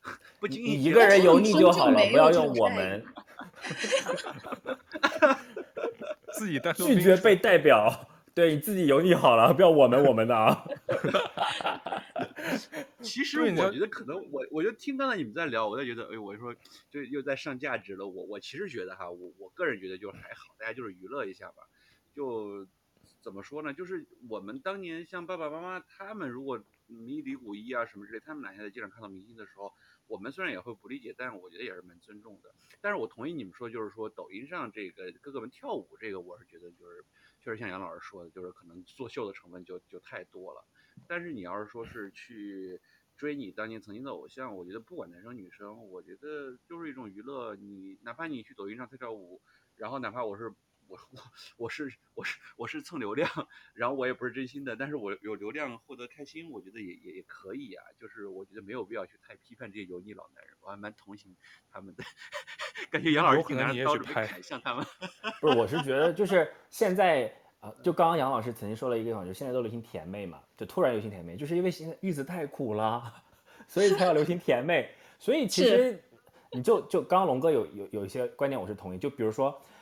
不经意。你一个人油腻就好了，不要用我们。自己拒绝被代表，对你自己油腻好了，不要我们我们的啊。其实我觉得可能我我就听刚才你们在聊，我就觉得哎，我就说就又在上价值了。我我其实觉得哈，我我个人觉得就还好，大家就是娱乐一下吧。就怎么说呢？就是我们当年像爸爸妈妈他们，如果迷李谷一啊什么之类，他们哪天在街上看到明星的时候，我们虽然也会不理解，但是我觉得也是蛮尊重的。但是我同意你们说，就是说抖音上这个哥哥们跳舞这个，我是觉得就是确实像杨老师说的，就是可能作秀的成分就就太多了。但是你要是说是去追你当年曾经的偶像，我觉得不管男生女生，我觉得就是一种娱乐。你哪怕你去抖音上跳跳舞，然后哪怕我是我我 我是我是我是蹭流量，然后我也不是真心的，但是我有流量获得开心，我觉得也也也可以啊。就是我觉得没有必要去太批判这些油腻老男人，我还蛮同情他们的。感觉杨老师挺拿刀准备砍向他们。不是，我是觉得就是 现在。啊，就刚刚杨老师曾经说了一个地方，就现在都流行甜妹嘛，就突然流行甜妹，就是因为现在日子太苦了，所以才要流行甜妹。所以其实你就就刚刚龙哥有有有一些观点我是同意，就比如说，哎，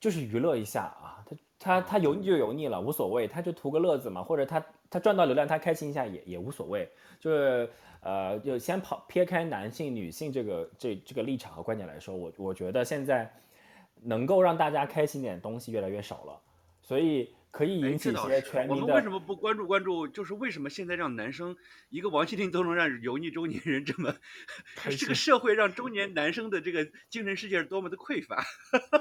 就是娱乐一下啊，他他他油腻就油腻了，无所谓，他就图个乐子嘛，或者他他赚到流量他开心一下也也无所谓，就是呃就先跑撇开男性女性这个这这个立场和观点来说，我我觉得现在能够让大家开心点的东西越来越少了。所以可以引起一些全民的。我们为什么不关注关注？就是为什么现在让男生一个王心凌都能让油腻中年人这么，这个社会让中年男生的这个精神世界是多么的匮乏。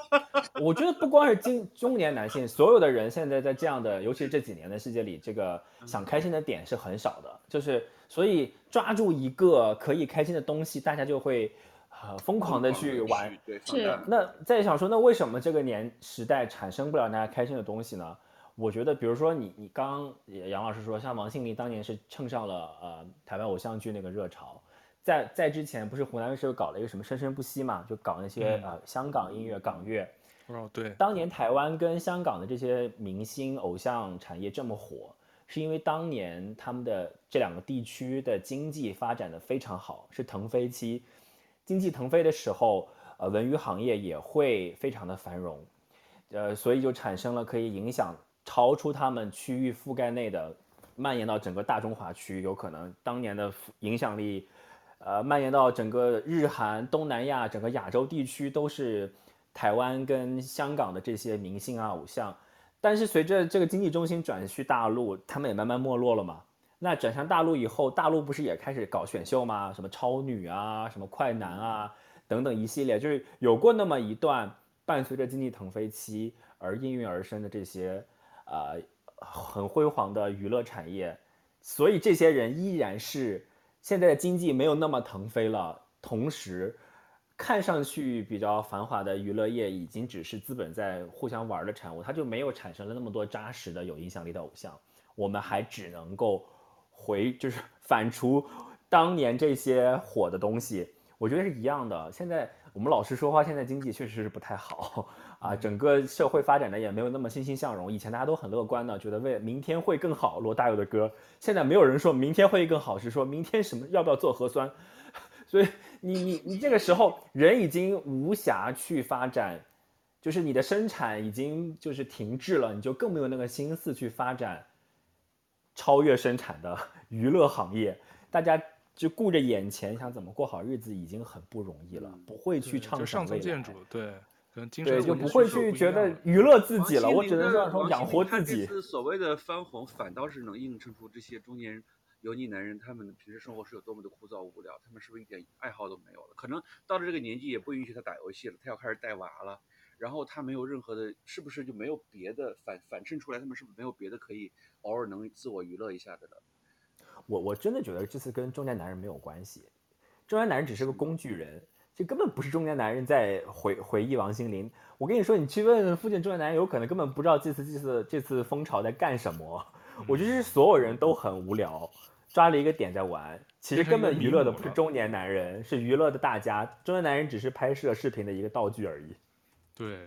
我觉得不光是中中年男性，所有的人现在在这样的，尤其是这几年的世界里，这个想开心的点是很少的。就是所以抓住一个可以开心的东西，大家就会。呃，疯狂的去玩，是。那再想说，那为什么这个年时代产生不了大家开心的东西呢？我觉得，比如说你，你刚杨老师说，像王心凌当年是蹭上了呃台湾偶像剧那个热潮，在在之前不是湖南卫视又搞了一个什么生生不息嘛，就搞那些、嗯、呃香港音乐港乐。哦，对。当年台湾跟香港的这些明星偶像产业这么火，是因为当年他们的这两个地区的经济发展的非常好，是腾飞期。经济腾飞的时候，呃，文娱行业也会非常的繁荣，呃，所以就产生了可以影响超出他们区域覆盖内的，蔓延到整个大中华区，有可能当年的影响力，呃，蔓延到整个日韩、东南亚、整个亚洲地区都是台湾跟香港的这些明星啊、偶像。但是随着这个经济中心转去大陆，他们也慢慢没落了嘛。那转向大陆以后，大陆不是也开始搞选秀吗？什么超女啊，什么快男啊，等等一系列，就是有过那么一段伴随着经济腾飞期而应运而生的这些，呃，很辉煌的娱乐产业。所以这些人依然是现在的经济没有那么腾飞了，同时看上去比较繁华的娱乐业已经只是资本在互相玩的产物，它就没有产生了那么多扎实的有影响力的偶像。我们还只能够。回就是反刍当年这些火的东西，我觉得是一样的。现在我们老实说话，现在经济确实是不太好啊，整个社会发展的也没有那么欣欣向荣。以前大家都很乐观的，觉得为明天会更好。罗大佑的歌，现在没有人说明天会更好，是说明天什么要不要做核酸，所以你你你这个时候人已经无暇去发展，就是你的生产已经就是停滞了，你就更没有那个心思去发展超越生产的娱乐行业。大家就顾着眼前，想怎么过好日子已经很不容易了，不会去畅想未来。上层建筑，对。对，就不会去觉得娱乐自己了。我只能说，说养活自己。所谓的翻红，反倒是能映衬出这些中年人、油腻男人，他们的平时生活是有多么的枯燥无聊。他们是不是一点爱好都没有了？可能到了这个年纪，也不允许他打游戏了，他要开始带娃了。然后他没有任何的，是不是就没有别的反反衬出来？他们是不是没有别的可以偶尔能自我娱乐一下的了？我我真的觉得这次跟中年男人没有关系，中年男人只是个工具人。这根本不是中年男人在回回忆王心凌。我跟你说，你去问附近中年男人，有可能根本不知道这次这次这次风潮在干什么。我觉得是所有人都很无聊，抓了一个点在玩。其实根本娱乐的不是中年男人，是娱乐的大家。中年男人只是拍摄视频的一个道具而已。对，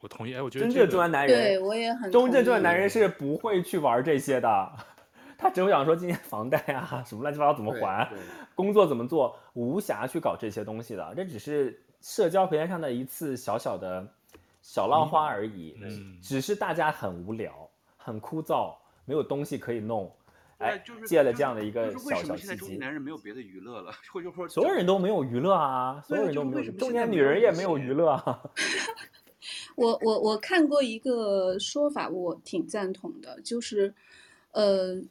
我同意。哎，我觉得、这个、真正中年男人，对我也很。真正中年男人是不会去玩这些的。他只会想说今年房贷啊什么乱七八糟怎么还。工作怎么做，无暇去搞这些东西的，这只是社交平台上的一次小小的小浪花而已。嗯，只是大家很无聊、很枯燥，没有东西可以弄，哎，借了这样的一个小小契机。为什么现在中年男人没有别的娱乐了？或者说所有人都没有娱乐啊，所有人都没有，中年女人也没有娱乐啊。我我我看过一个说法，我挺赞同的，就是，呃。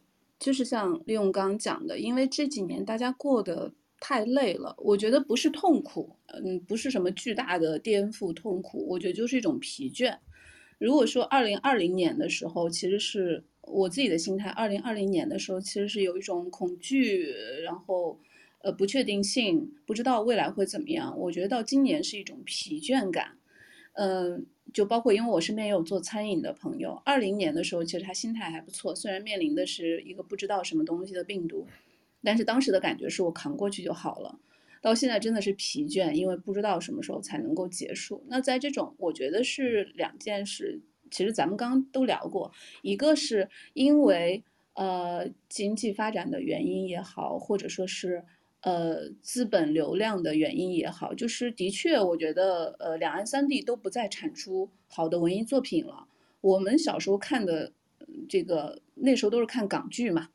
就是像利用刚刚讲的，因为这几年大家过得太累了，我觉得不是痛苦，嗯，不是什么巨大的颠覆痛苦，我觉得就是一种疲倦。如果说二零二零年的时候，其实是我自己的心态，二零二零年的时候其实是有一种恐惧，然后呃不确定性，不知道未来会怎么样。我觉得到今年是一种疲倦感，嗯、就包括，因为我身边也有做餐饮的朋友，二零年的时候，其实他心态还不错，虽然面临的是一个不知道什么东西的病毒，但是当时的感觉是我扛过去就好了。到现在真的是疲倦，因为不知道什么时候才能够结束。那在这种，我觉得是两件事，其实咱们刚刚都聊过，一个是因为呃经济发展的原因也好，或者说是。呃，资本流量的原因也好，就是的确，我觉得，呃，两岸三地都不再产出好的文艺作品了。我们小时候看的，这个那时候都是看港剧嘛，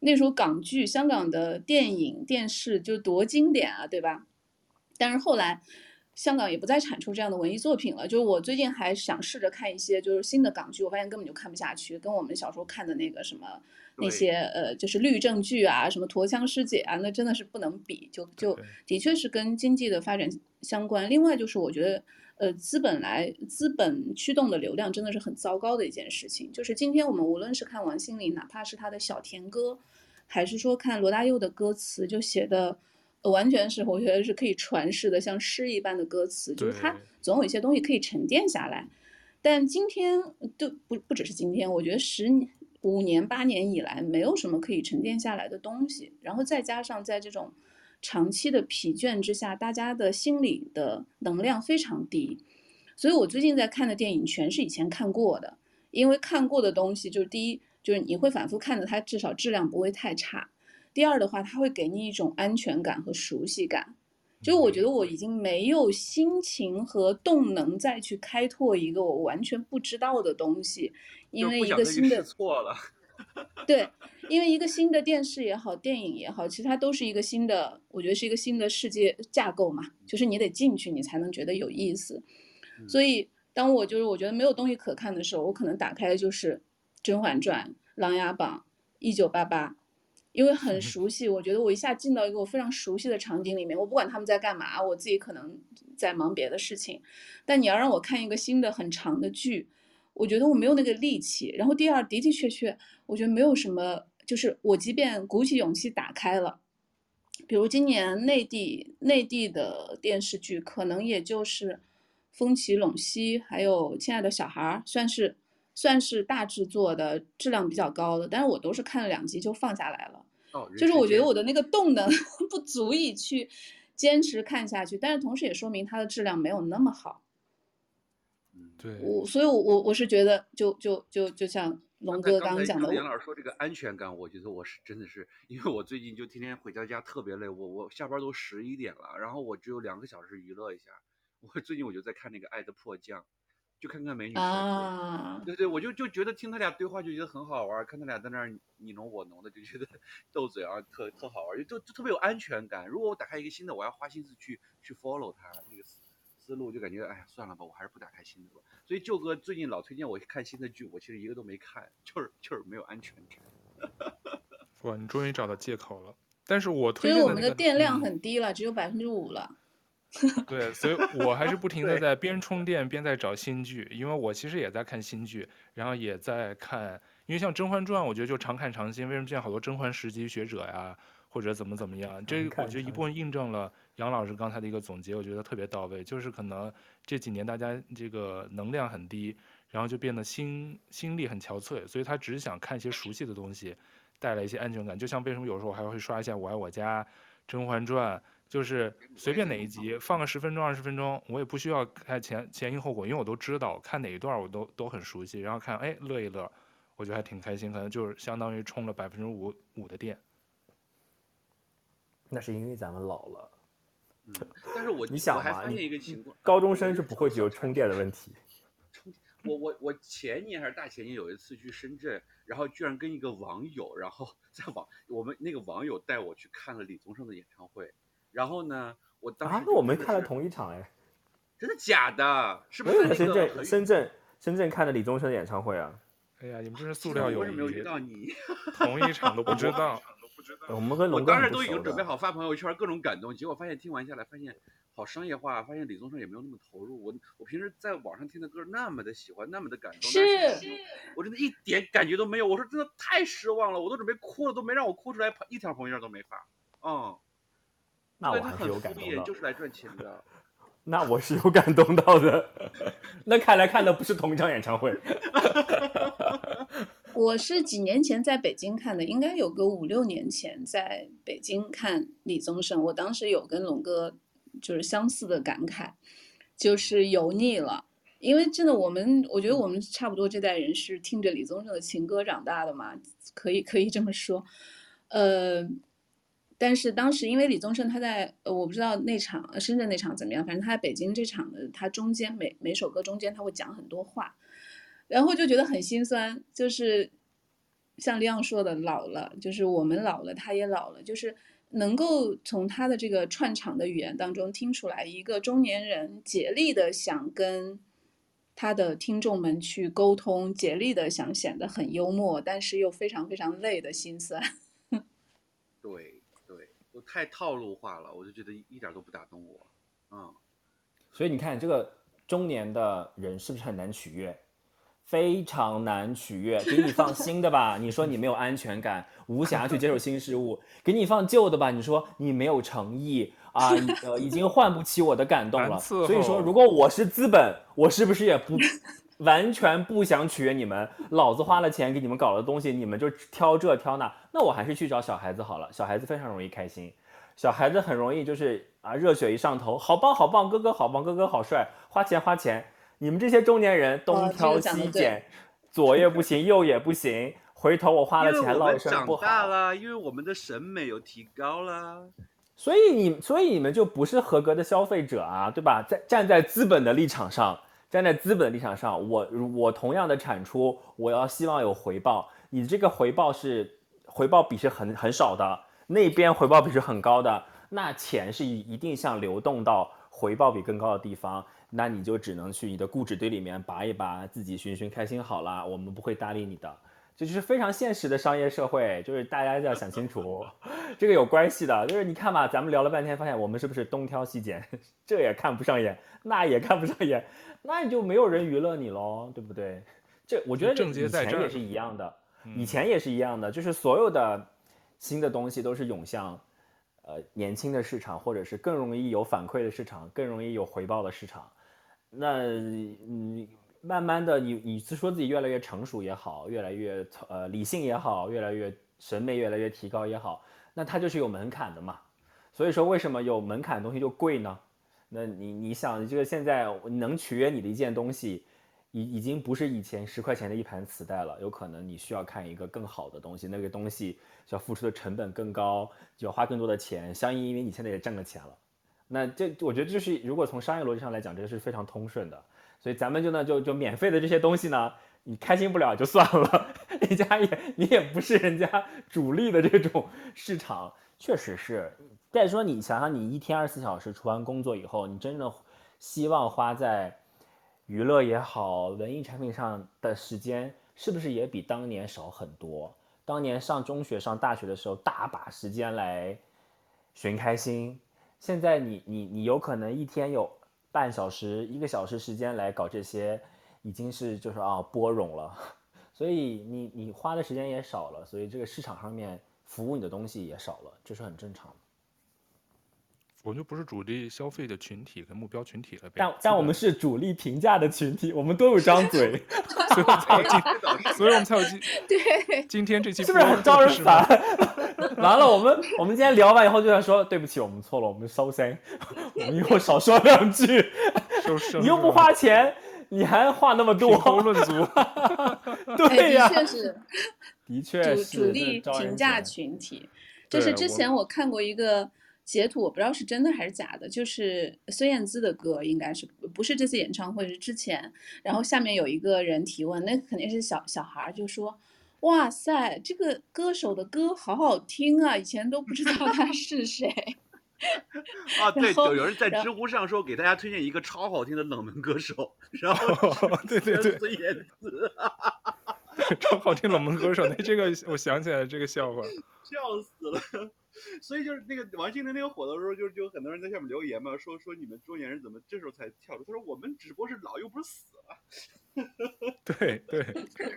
那时候港剧、香港的电影、电视就多经典啊，对吧？但是后来，香港也不再产出这样的文艺作品了。就是我最近还想试着看一些就是新的港剧，我发现根本就看不下去，跟我们小时候看的那个什么。那些呃，就是律政剧啊，什么陀枪师姐啊，那真的是不能比，就就的确是跟经济的发展相关。另外就是我觉得，呃，资本来资本驱动的流量真的是很糟糕的一件事情。就是今天我们无论是看王心凌，哪怕是她的小甜歌，还是说看罗大佑的歌词，就写的，呃，完全是我觉得是可以传世的，像诗一般的歌词，就是它总有一些东西可以沉淀下来。但今天就不不只是今天，我觉得十年。五年八年以来，没有什么可以沉淀下来的东西，然后再加上在这种长期的疲倦之下，大家的心理的能量非常低，所以我最近在看的电影全是以前看过的，因为看过的东西，就是第一，就是你会反复看的，它至少质量不会太差；第二的话，它会给你一种安全感和熟悉感。就我觉得我已经没有心情和动能再去开拓一个我完全不知道的东西，因为一个新的错了，对，因为一个新的电视也好，电影也好，其实它都是一个新的，我觉得是一个新的世界架构嘛，就是你得进去，你才能觉得有意思。所以当我就是我觉得没有东西可看的时候，我可能打开的就是《甄嬛传》《琅琊榜》《一九八八》。因为很熟悉，我觉得我一下进到一个我非常熟悉的场景里面，我不管他们在干嘛，我自己可能在忙别的事情。但你要让我看一个新的很长的剧，我觉得我没有那个力气。然后第二，的的确确，我觉得没有什么，就是我即便鼓起勇气打开了，比如今年内地内地的电视剧，可能也就是《风起陇西》还有《亲爱的小孩》，算是。算是大制作的，质量比较高的，但是我都是看了两集就放下来了。哦，就是我觉得我的那个动能 不足以去坚持看下去，但是同时也说明它的质量没有那么好。对，我所以我，我我我是觉得就，就就就就像龙哥刚刚讲的，杨老师说这个安全感，我觉得我是真的是，因为我最近就天天回到家特别累，我我下班都十一点了，然后我只有两个小时娱乐一下。我最近我就在看那个《爱的迫降》，就看看美女啊，对对，我就就觉得听他俩对话就觉得很好玩，看他俩在那儿你侬我侬的，就觉得斗嘴啊，特特好玩，就就特别有安全感。如果我打开一个新的，我要花心思去去 follow 他那个思路，就感觉哎呀算了吧，我还是不打开新的吧。所以舅哥最近老推荐我看新的剧，我其实一个都没看，就是就是没有安全感。哇，你终于找到借口了。但是我推荐、那个，因为我们的电量很低了，嗯、只有百分之五了。对，所以我还是不停的在边充电边在找新剧，因为我其实也在看新剧，然后也在看，因为像《甄嬛传》，我觉得就常看常新。为什么现在好多甄嬛十级学者呀，或者怎么怎么样？这我觉得一部分印证了杨老师刚才的一个总结，我觉得特别到位。就是可能这几年大家这个能量很低，然后就变得心心力很憔悴，所以他只想看一些熟悉的东西，带来一些安全感。就像为什么有时候我还会刷一下《我爱我家》《甄嬛传》。就是随便哪一集放个十分钟二十分钟，我也不需要看前前因后果，因为我都知道看哪一段我都都很熟悉，然后看哎乐一乐，我觉得还挺开心，可能就是相当于充了百分之五五的电。那是因为咱们老了。嗯，但是我你想我还发现一个情况，高中生是不会有充电的问题。充我我我前年还是大前年有一次去深圳，然后居然跟一个网友，然后 在网我们那个网友带我去看了李宗盛的演唱会。然后呢，我当时、啊、那我们看了同一场哎，真的假的？是不是在深圳？深圳深圳看的李宗盛演唱会啊？哎呀，你们这是塑料友谊。为什么没有遇到你？同一场都不知道。我们和龙我当时都已经准备好发朋友圈，各种感动，结果发现听完下来，发现好商业化，发现李宗盛也没有那么投入。我我平时在网上听的歌那么的喜欢，那么的感动，是，我真的一点感觉都没有。我说真的太失望了，我都准备哭了，都没让我哭出来，一条朋友圈都没发。嗯。那我还是有感动的，就是来赚钱的。那我是有感动到的。那看来看的不是同一场演唱会。我是几年前在北京看的，应该有个五六年前在北京看李宗盛。我当时有跟龙哥就是相似的感慨，就是油腻了。因为真的，我们我觉得我们差不多这代人是听着李宗盛的情歌长大的嘛，可以可以这么说。呃。但是当时因为李宗盛他在，我不知道那场深圳那场怎么样，反正他在北京这场的，他中间每每首歌中间他会讲很多话，然后就觉得很心酸，就是像李昂说的老了，就是我们老了，他也老了，就是能够从他的这个串场的语言当中听出来，一个中年人竭力的想跟他的听众们去沟通，竭力的想显得很幽默，但是又非常非常累的心酸。对 对。都太套路化了，我就觉得一点都不打动我，嗯，所以你看这个中年的人是不是很难取悦？非常难取悦。给你放新的吧，你说你没有安全感，无暇去接受新事物；给你放旧的吧，你说你没有诚意啊，呃，已经换不起我的感动了。所以说，如果我是资本，我是不是也不？完全不想取悦你们，老子花了钱给你们搞的东西，你们就挑这挑那，那我还是去找小孩子好了。小孩子非常容易开心，小孩子很容易就是啊，热血一上头，好棒好棒，哥哥好棒，哥哥好帅，花钱花钱。你们这些中年人东挑西拣，左也不行，右也不行，回头我花了钱落一身不好。长大了，因为我们的审美有提高了，所以你所以你们就不是合格的消费者啊，对吧？在站在资本的立场上。站在资本的立场上，我我同样的产出，我要希望有回报。你这个回报是回报比是很很少的，那边回报比是很高的，那钱是一定向流动到回报比更高的地方，那你就只能去你的固执堆里面拔一拔，自己寻寻开心好了，我们不会搭理你的。这就是非常现实的商业社会，就是大家要想清楚，这个有关系的。就是你看吧，咱们聊了半天，发现我们是不是东挑西拣，这也看不上眼，那也看不上眼。那你就没有人娱乐你喽，对不对？这我觉得以前也是一样的，以前也是一样的，就是所有的新的东西都是涌向，呃，年轻的市场，或者是更容易有反馈的市场，更容易有回报的市场。那你慢慢的你，你是说自己越来越成熟也好，越来越呃理性也好，越来越审美越来越提高也好，那它就是有门槛的嘛。所以说，为什么有门槛的东西就贵呢？那你你想，这个现在能取悦你的一件东西，已已经不是以前十块钱的一盘磁带了，有可能你需要看一个更好的东西，那个东西需要付出的成本更高，就要花更多的钱，相应因为你现在也挣了钱了。那这我觉得就是如果从商业逻辑上来讲，这个是非常通顺的。所以咱们就呢就就免费的这些东西呢，你开心不了就算了，人家也你也不是人家主力的这种市场，确实是。再说你想想，你一天二十四小时除完工作以后，你真的希望花在娱乐也好、文艺产品上的时间，是不是也比当年少很多？当年上中学、上大学的时候，大把时间来寻开心。现在你你你有可能一天有半小时、一个小时时间来搞这些，已经是就是啊波冗了，所以你你花的时间也少了，所以这个市场上面服务你的东西也少了，这是很正常的。我们就不是主力消费的群体跟目标群体了呗。但但我们是主力评价的群体，我们都有张 嘴，所以我们才有今，所以我们才有今。对，今天这期是不是很招人烦？完了，我们我们今天聊完以后就在说，对不起，我们错了，我们收声，我们以后少说两句。你又不花钱，你还话那么多，评论足。对呀、啊，的确是，的确是主主力评价群体。就是之前我看过一个。截图我不知道是真的还是假的，就是孙燕姿的歌，应该是不是这次演唱会是之前，然后下面有一个人提问，那肯定是小小孩就说，哇塞，这个歌手的歌好好听啊，以前都不知道 他是谁。啊，对，有有人在知乎上说给大家推荐一个超好听的冷门歌手，然后、哦、对对对，孙燕姿，超好听冷门歌手，那这个我想起来了这个笑话，笑死了。所以就是那个王心凌那个火的时候，就就很多人在下面留言嘛，说说你们中年人怎么这时候才跳出？他说我们只不过是老，又不是死了。对 对，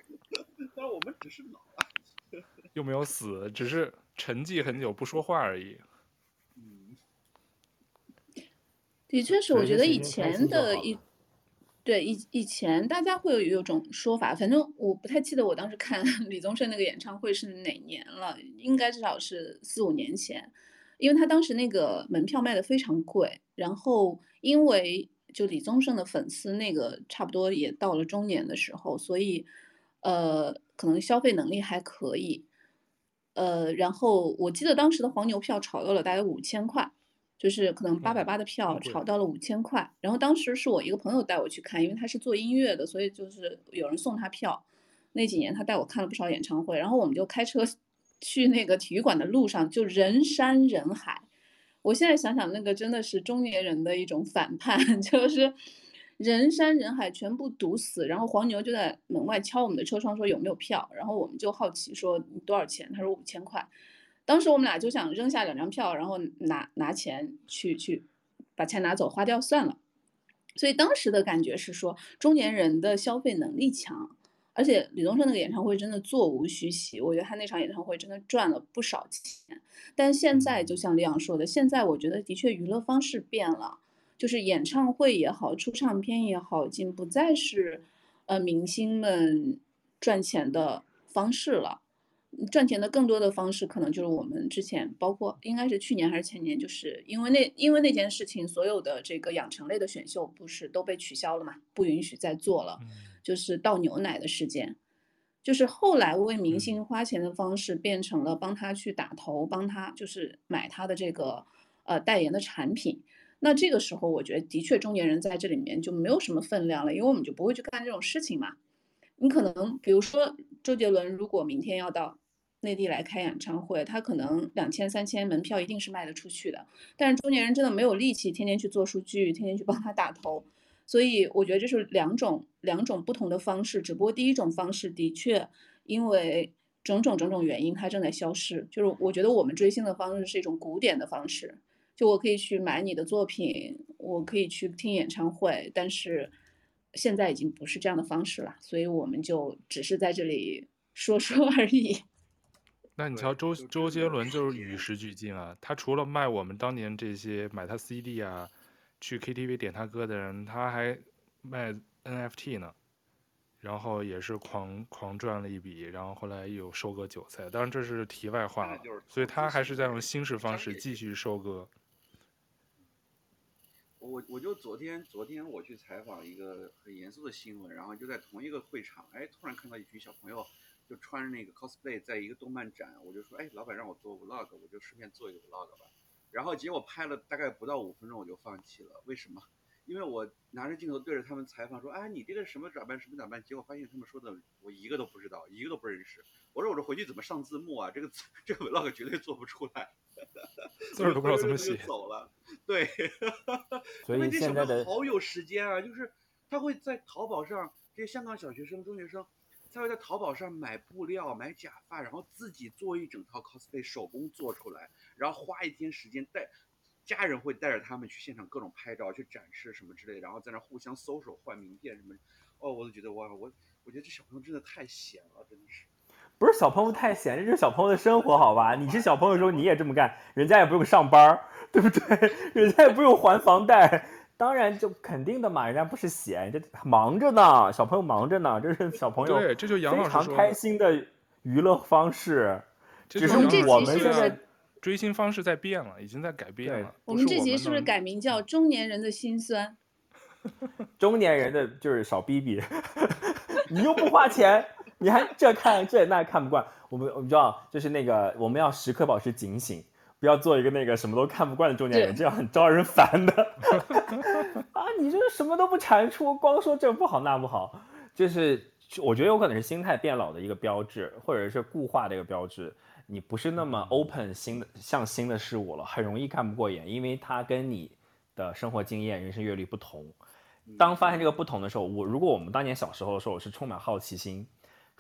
但我们只是老了，又没有死，只是沉寂很久不说话而已。嗯，的确是，我觉得以前的一。对，以以前大家会有有种说法，反正我不太记得我当时看李宗盛那个演唱会是哪年了，应该至少是四五年前，因为他当时那个门票卖的非常贵，然后因为就李宗盛的粉丝那个差不多也到了中年的时候，所以呃可能消费能力还可以，呃，然后我记得当时的黄牛票炒到了大概五千块。就是可能八百八的票炒到了五千块，然后当时是我一个朋友带我去看，因为他是做音乐的，所以就是有人送他票。那几年他带我看了不少演唱会，然后我们就开车 去那个体育馆的路上就人山人海。我现在想想，那个真的是中年人的一种反叛，就是人山人海全部堵死，然后黄牛就在门外敲我们的车窗说有没有票，然后我们就好奇说多少钱？他说五千块。当时我们俩就想扔下两张票，然后拿拿钱去去把钱拿走花掉算了。所以当时的感觉是说，中年人的消费能力强，而且李宗盛那个演唱会真的座无虚席，我觉得他那场演唱会真的赚了不少钱。但现在就像李昂说的，现在我觉得的确娱乐方式变了，就是演唱会也好，出唱片也好，已经不再是呃明星们赚钱的方式了。赚钱的更多的方式，可能就是我们之前，包括应该是去年还是前年，就是因为那因为那件事情，所有的这个养成类的选秀不是都被取消了嘛，不允许再做了，就是倒牛奶的事件，就是后来为明星花钱的方式变成了帮他去打头，帮他就是买他的这个呃代言的产品。那这个时候，我觉得的确中年人在这里面就没有什么分量了，因为我们就不会去干这种事情嘛。你可能比如说周杰伦，如果明天要到。内地来开演唱会，他可能两千三千门票一定是卖得出去的。但是中年人真的没有力气天天去做数据，天天去帮他打头，所以我觉得这是两种两种不同的方式。只不过第一种方式的确因为种种种种原因，它正在消失。就是我觉得我们追星的方式是一种古典的方式，就我可以去买你的作品，我可以去听演唱会，但是现在已经不是这样的方式了。所以我们就只是在这里说说 而已。那你瞧周周杰伦就是与时俱进啊，他除了卖我们当年这些买他 CD 啊，去 KTV 点他歌的人，他还卖 NFT 呢，然后也是狂狂赚了一笔，然后后来又收割韭菜，当然这是题外话了，所以他还是在用新式方式继续收割。我我就昨天昨天我去采访一个很严肃的新闻，然后就在同一个会场，哎，突然看到一群小朋友就穿着那个 cosplay 在一个动漫展，我就说，哎，老板让我做 vlog，我就顺便做一个 vlog 吧。然后结果拍了大概不到五分钟我就放弃了，为什么？因为我拿着镜头对着他们采访说，哎，你这个什么打扮什么打扮？结果发现他们说的我一个都不知道，一个都不认识。我说我这回去怎么上字幕啊？这个这个 vlog 绝对做不出来。字儿都不知道怎么写。走了，对。所以现在的好有时间啊，就是他会在淘宝上，这些香港小学生、中学生，他会在淘宝上买布料、买假发，然后自己做一整套 cosplay，手工做出来，然后花一天时间带家人会带着他们去现场各种拍照、去展示什么之类，然后在那互相搜手换名片什么，哦，我都觉得哇，我我觉得这小朋友真的太闲了，真的是。不是小朋友太闲，这是小朋友的生活，好吧？你是小朋友的时候你也这么干，人家也不用上班，对不对？人家也不用还房贷，当然就肯定的嘛，人家不是闲，这忙着呢，小朋友忙着呢，这是小朋友对，这就杨老师常开心的娱乐方式。只是我们现在追星方式在变了，已经在改变了。我们这集是不是改名叫 《中年人的心酸》？中年人的就是少逼逼，你又不花钱。你还这看这那看不惯，我们我们知道就是那个我们要时刻保持警醒，不要做一个那个什么都看不惯的中年人，这样很招人烦的。啊，你这什么都不产出，光说这不好那不好，就是我觉得有可能是心态变老的一个标志，或者是固化的一个标志。你不是那么 open 新的向新的事物了，很容易看不过眼，因为它跟你的生活经验、人生阅历不同。当发现这个不同的时候，我如果我们当年小时候的时候，我是充满好奇心。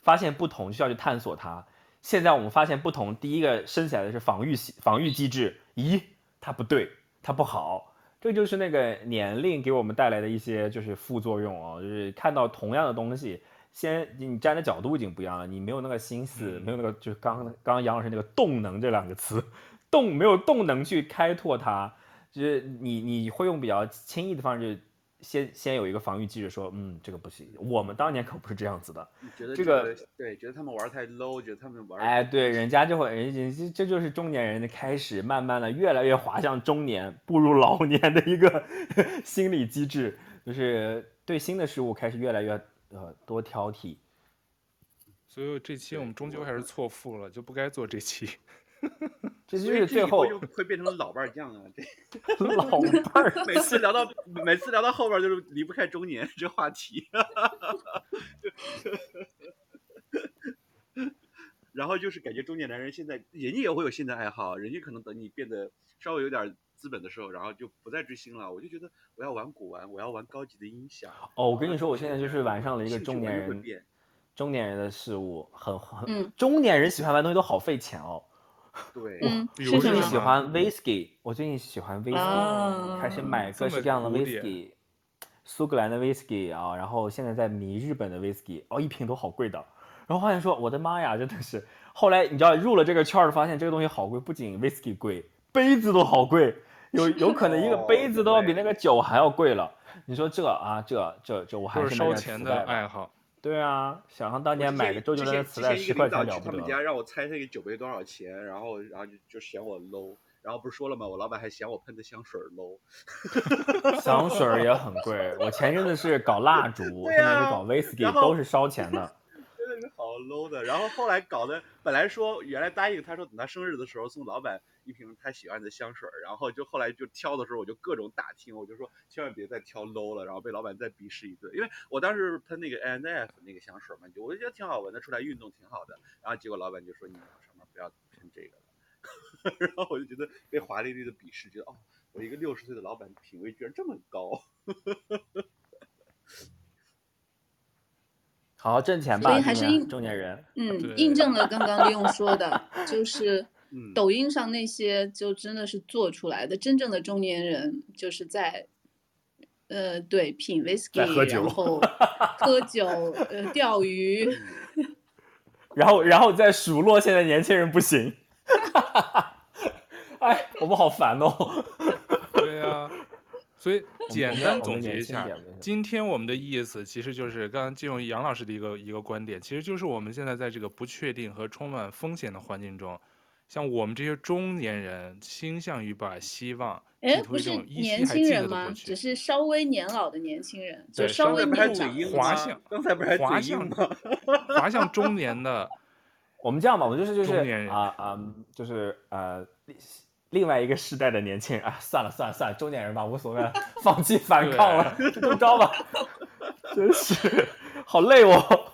发现不同就要去探索它。现在我们发现不同，第一个升起来的是防御系防御机制。咦，它不对，它不好。这就是那个年龄给我们带来的一些就是副作用啊，就是看到同样的东西，先你站的角度已经不一样了，你没有那个心思，没有那个就是刚刚刚杨老师那个动能这两个词，动没有动能去开拓它，就是你你会用比较轻易的方式。先先有一个防御机制，说，嗯，这个不行。我们当年可不是这样子的。觉得这个对，觉得他们玩太 low，觉得他们玩。哎，对，人家就会，人家这就是中年人的开始，慢慢的越来越滑向中年，步入老年的一个 心理机制，就是对新的事物开始越来越呃多挑剔。所以这期我们终究还是错付了，就不该做这期。这就是最后就会变成了老伴儿酱啊！这老伴儿，每次聊到 每次聊到后边就是离不开中年这话题。然后就是感觉中年男人现在人家也会有新的爱好，人家可能等你变得稍微有点资本的时候，然后就不再追星了。我就觉得我要玩古玩，我要玩高级的音响。哦，我跟你说，我现在就是玩上了一个中年人中年人的事物，很很中年人喜欢玩东西都好费钱哦。对，嗯，甚至你喜欢 whisky，我最近喜欢 whisky，、啊、开始买各式各样的 whisky，苏格兰的 whisky 啊，然后现在在迷日本的 whisky，哦，一瓶都好贵的，然后发现说我的妈呀，真的是，后来你知道入了这个圈儿，发现这个东西好贵，不仅 whisky 贵，杯子都好贵，有有可能一个杯子都要比那个酒还要贵了，你说这啊，这这这我还是烧钱的爱好。对啊，想象当年买个周杰伦的磁带十块钱了不得。他们家让我猜这个酒杯多少钱，然后然后就就嫌我 low，然后不是说了吗？我老板还嫌我喷的香水 low。香水也很贵，我前阵子是搞蜡烛，现在是搞 whisky，都是烧钱的。真的是好 low 的，然后后来搞的本来说原来答应他说等他生日的时候送老板一瓶他喜欢的香水，然后就后来就挑的时候我就各种打听，我就说千万别再挑 low 了，然后被老板再鄙视一顿，因为我当时喷那个 N F 那个香水嘛，就我就觉得挺好闻的，出来运动挺好的，然后结果老板就说你上面不要喷这个了，然后我就觉得被华丽丽的鄙视，觉得哦，我一个六十岁的老板品味居然这么高。好好挣钱吧，所以还是印中年人。嗯，印证了刚刚李勇说的，就是抖音上那些就真的是做出来的，真正的中年人就是在，呃，对，品 whisky，然后喝酒，呃，钓鱼，然后然后再数落现在年轻人不行。哎，我们好烦哦。对呀、啊。所以简单总结一下，今天我们的意思其实就是刚刚借用杨老师的一个一个观点，其实就是我们现在在这个不确定和充满风险的环境中，像我们这些中年人倾向于把希望哎，不是年还记得轻人吗？只。是稍微年老的年轻人，就稍微年长。嘴硬吗滑向？刚才不是还滑嘴硬向吗？滑向中年的，我们这样吧，我们就是就是中年人啊啊、就是呃另另外一个世代的年轻人啊，算了算了算了，中年人吧，无所谓了，放弃反抗了，就这么着吧，真是好累哦。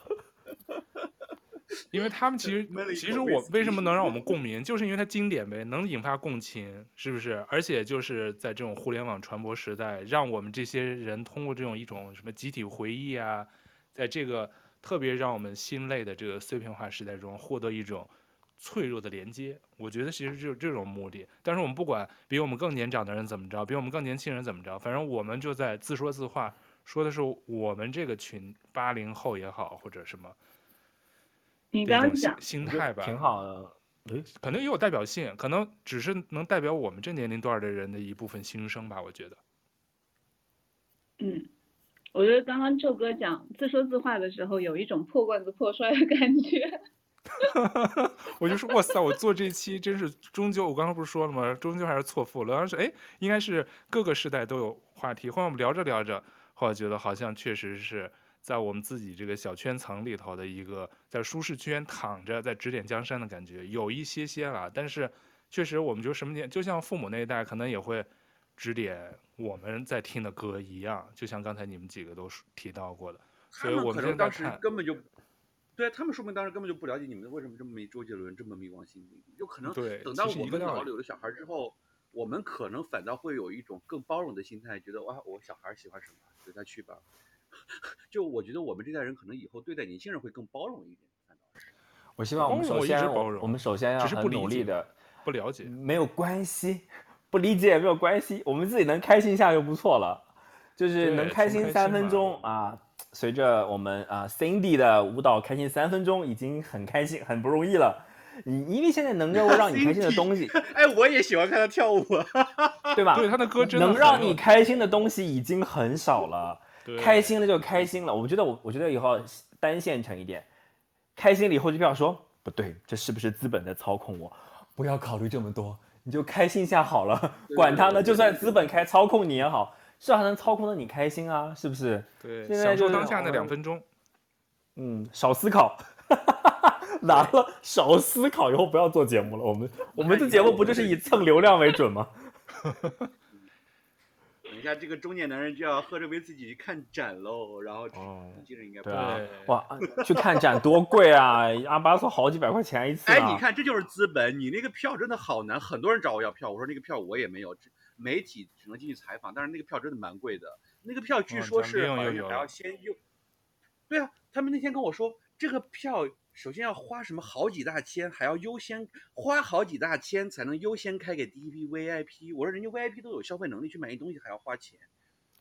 因为他们其实 其实我为什么能让我们 共鸣，就是因为它经典呗，能引发共情，是不是？而且就是在这种互联网传播时代，让我们这些人通过这种一种什么集体回忆啊，在这个特别让我们心累的这个碎片化时代中，获得一种脆弱的连接。我觉得其实就是这种目的。但是我们不管比我们更年长的人怎么着，比我们更年轻人怎么着，反正我们就在自说自话，说的是我们这个群八零后也好，或者什么。你刚刚讲，心心态吧，挺好的。诶，可能也有代表性，可能只是能代表我们这年龄段的人的一部分心声吧，我觉得。嗯，我觉得刚刚宙哥讲自说自话的时候，有一种破罐子破摔的感觉。我就说，哇塞，我做这期真是终究，我刚刚不是说了吗？终究还是错付了。当时哎，应该是各个时代都有话题。后来我们聊着聊着，后来觉得好像确实是。在我们自己这个小圈层里头的一个在舒适圈躺着，在指点江山的感觉有一些些了，但是确实我们就什么点，就像父母那一代可能也会指点我们在听的歌一样，就像刚才你们几个都提到过的，所以我们现在当时根本就，对他们说明当时根本就不了解你们为什么这么迷周杰伦，这么迷王心凌，有可能等到我们老了有了小孩之后，我们可能反倒会有一种更包容的心态，觉得哇，我小孩喜欢什么，随他去吧。就我觉得我们这代人可能以后对待年轻人会更包容一点。我希望我们首先我，我们首先要很努力的不了解，没有关系，不理解也没有关系，我们自己能开心一下就不错了。就是能开心三分钟啊，随着我们啊 Cindy 的舞蹈开心三分钟已经很开心，很不容易了。你因为现在能够 让你开心的东西，哎，我也喜欢看他跳舞，对吧？对他的歌真的能让你开心的东西已经很少了。开心了就开心了，我觉得我我觉得以后单线程一点，开心了以后就不要说不对，这是不是资本在操控我？不要考虑这么多，你就开心一下好了，管他呢，就算资本开操控你也好，至少还能操控的你开心啊，是不是？对，现在就享受当下那两分钟，嗯，少思考，拿了少思考以后不要做节目了，我们我们的节目不就是以蹭流量为准吗？等一下，这个中年男人就要喝着威士忌去看展喽，然后经纪人应该不对啊，哇，去看展多贵啊！阿巴索好几百块钱一次，啊。哎，你看，这就是资本，你那个票真的好难，很多人找我要票，我说那个票我也没有，媒体只能进去采访，但是那个票真的蛮贵的，那个票据说是好像还要先用。对啊，他们那天跟我说，这个票。首先要花什么好几大千，还要优先花好几大千才能优先开给第一批 VIP。我说人家 VIP 都有消费能力去买一东西，还要花钱。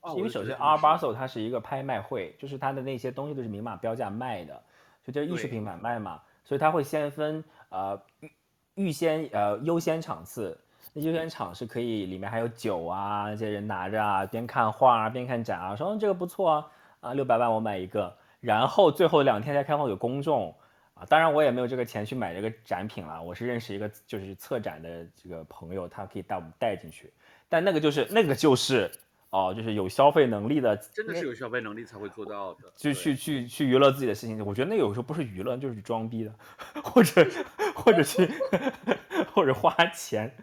哦因为首先 Art Basel 它是一个拍卖会，就是它的那些东西都是明码标价卖的，就这艺术品买卖嘛，所以它会先分呃预预先呃优先场次，那优先场是可以里面还有酒啊，那些人拿着啊边看画啊边看展啊，说这个不错啊啊六百万我买一个，然后最后两天才开放给公众。当然我也没有这个钱去买这个展品了，我是认识一个就是策展的这个朋友，他可以带我们带进去，但那个就是那个就是哦，就是有消费能力的，真的是有消费能力才会做到的，就去去去娱乐自己的事情。我觉得那个有时候不是娱乐，就是装逼的，或者或者去 或者花钱。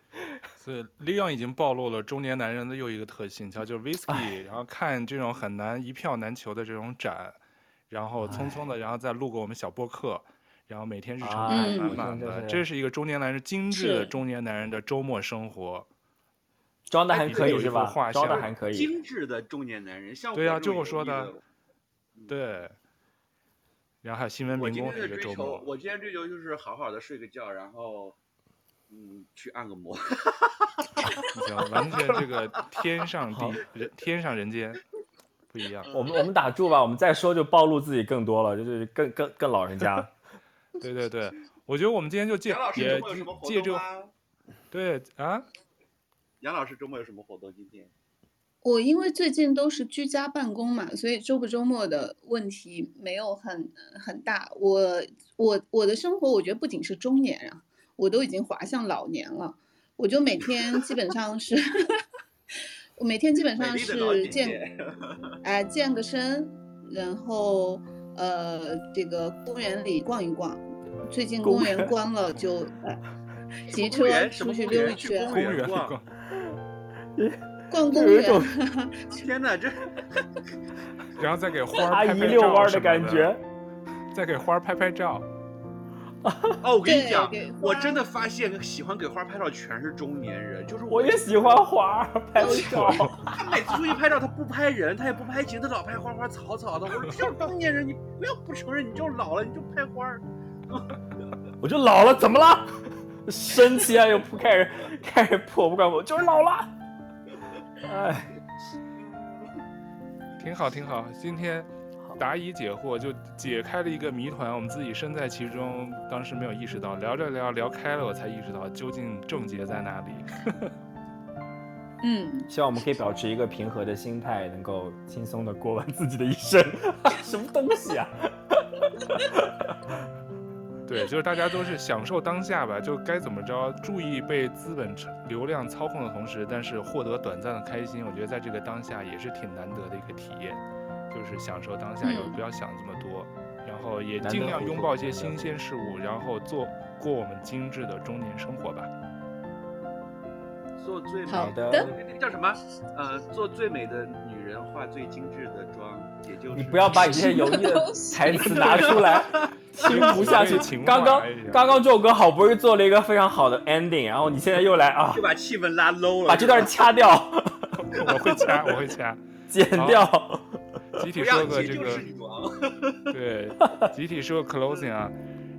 所以 Leon 已经暴露了中年男人的又一个特性，叫就是 Whisky，然后看这种很难一票难求的这种展，然后匆匆的，然后再录过我们小播客。然后每天日常满满的，这是一个中年男人精致的中年男人的周末生活，装的还可以是吧？装的还可以，精致的中年男人，像对啊，就我说的，对。然后还有新闻民工的一个周末。我今天追求就是好好的睡个觉，然后嗯去按个摩。行，完全这个天上地 人天上人间不一样。我们我们打住吧，我们再说就暴露自己更多了，就是更更更老人家。对对对，我觉得我们今天就借也借这个，对啊，杨老师周末有什么活动？今天我因为最近都是居家办公嘛，所以周不周末的问题没有很很大。我我我的生活，我觉得不仅是中年啊，我都已经滑向老年了。我就每天基本上是，我每天基本上是健，哎、呃，健个身，然后呃，这个公园里逛一逛。最近公园关了就，骑车出去溜一圈。公园逛，逛公园。天哪，这，然后再给花阿姨遛弯的感觉，再给花拍拍照。哦，我跟你讲，我真的发现喜欢给花拍照全是中年人，就是我也喜欢花拍照。他每次出去拍照，他不拍人，他也不拍景，他老拍花花草草的。我说，这种中年人，你不要不承认，你就老了，你就拍花。我就老了，怎么了？生气啊，又不开始开始破不关我，就是老了。哎，挺好，挺好。今天答疑解惑，就解开了一个谜团。我们自己身在其中，当时没有意识到，聊着聊聊开了，我才意识到究竟症结在哪里。嗯，希望我们可以保持一个平和的心态，能够轻松的过完自己的一生。什么东西啊？对，就是大家都是享受当下吧，就该怎么着，注意被资本流量操控的同时，但是获得短暂的开心，我觉得在这个当下也是挺难得的一个体验，就是享受当下，又不要想这么多，然后也尽量拥抱一些新鲜事物，然后做过我们精致的中年生活吧。做最美好的，那个叫什么？呃，做最美的女人，化最精致的妆，也就是你不要把你这些油腻的台词拿出来，听不下去。刚刚刚刚这首歌好不容易做了一个非常好的 ending，然后你现在又来啊，就把气氛拉 low 了，把这段掐掉。我会掐，我会掐，剪掉。集体说个这个，对，集体说个 closing 啊，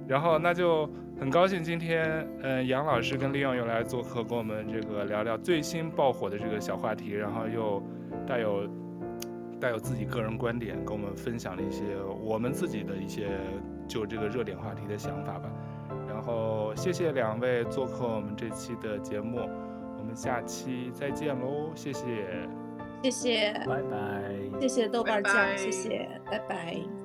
然后那就。很高兴今天，嗯，杨老师跟利用又来做客，跟我们这个聊聊最新爆火的这个小话题，然后又带有带有自己个人观点，跟我们分享了一些我们自己的一些就这个热点话题的想法吧。然后谢谢两位做客我们这期的节目，我们下期再见喽，谢谢，谢谢，拜拜，谢谢豆瓣酱，谢谢，拜拜。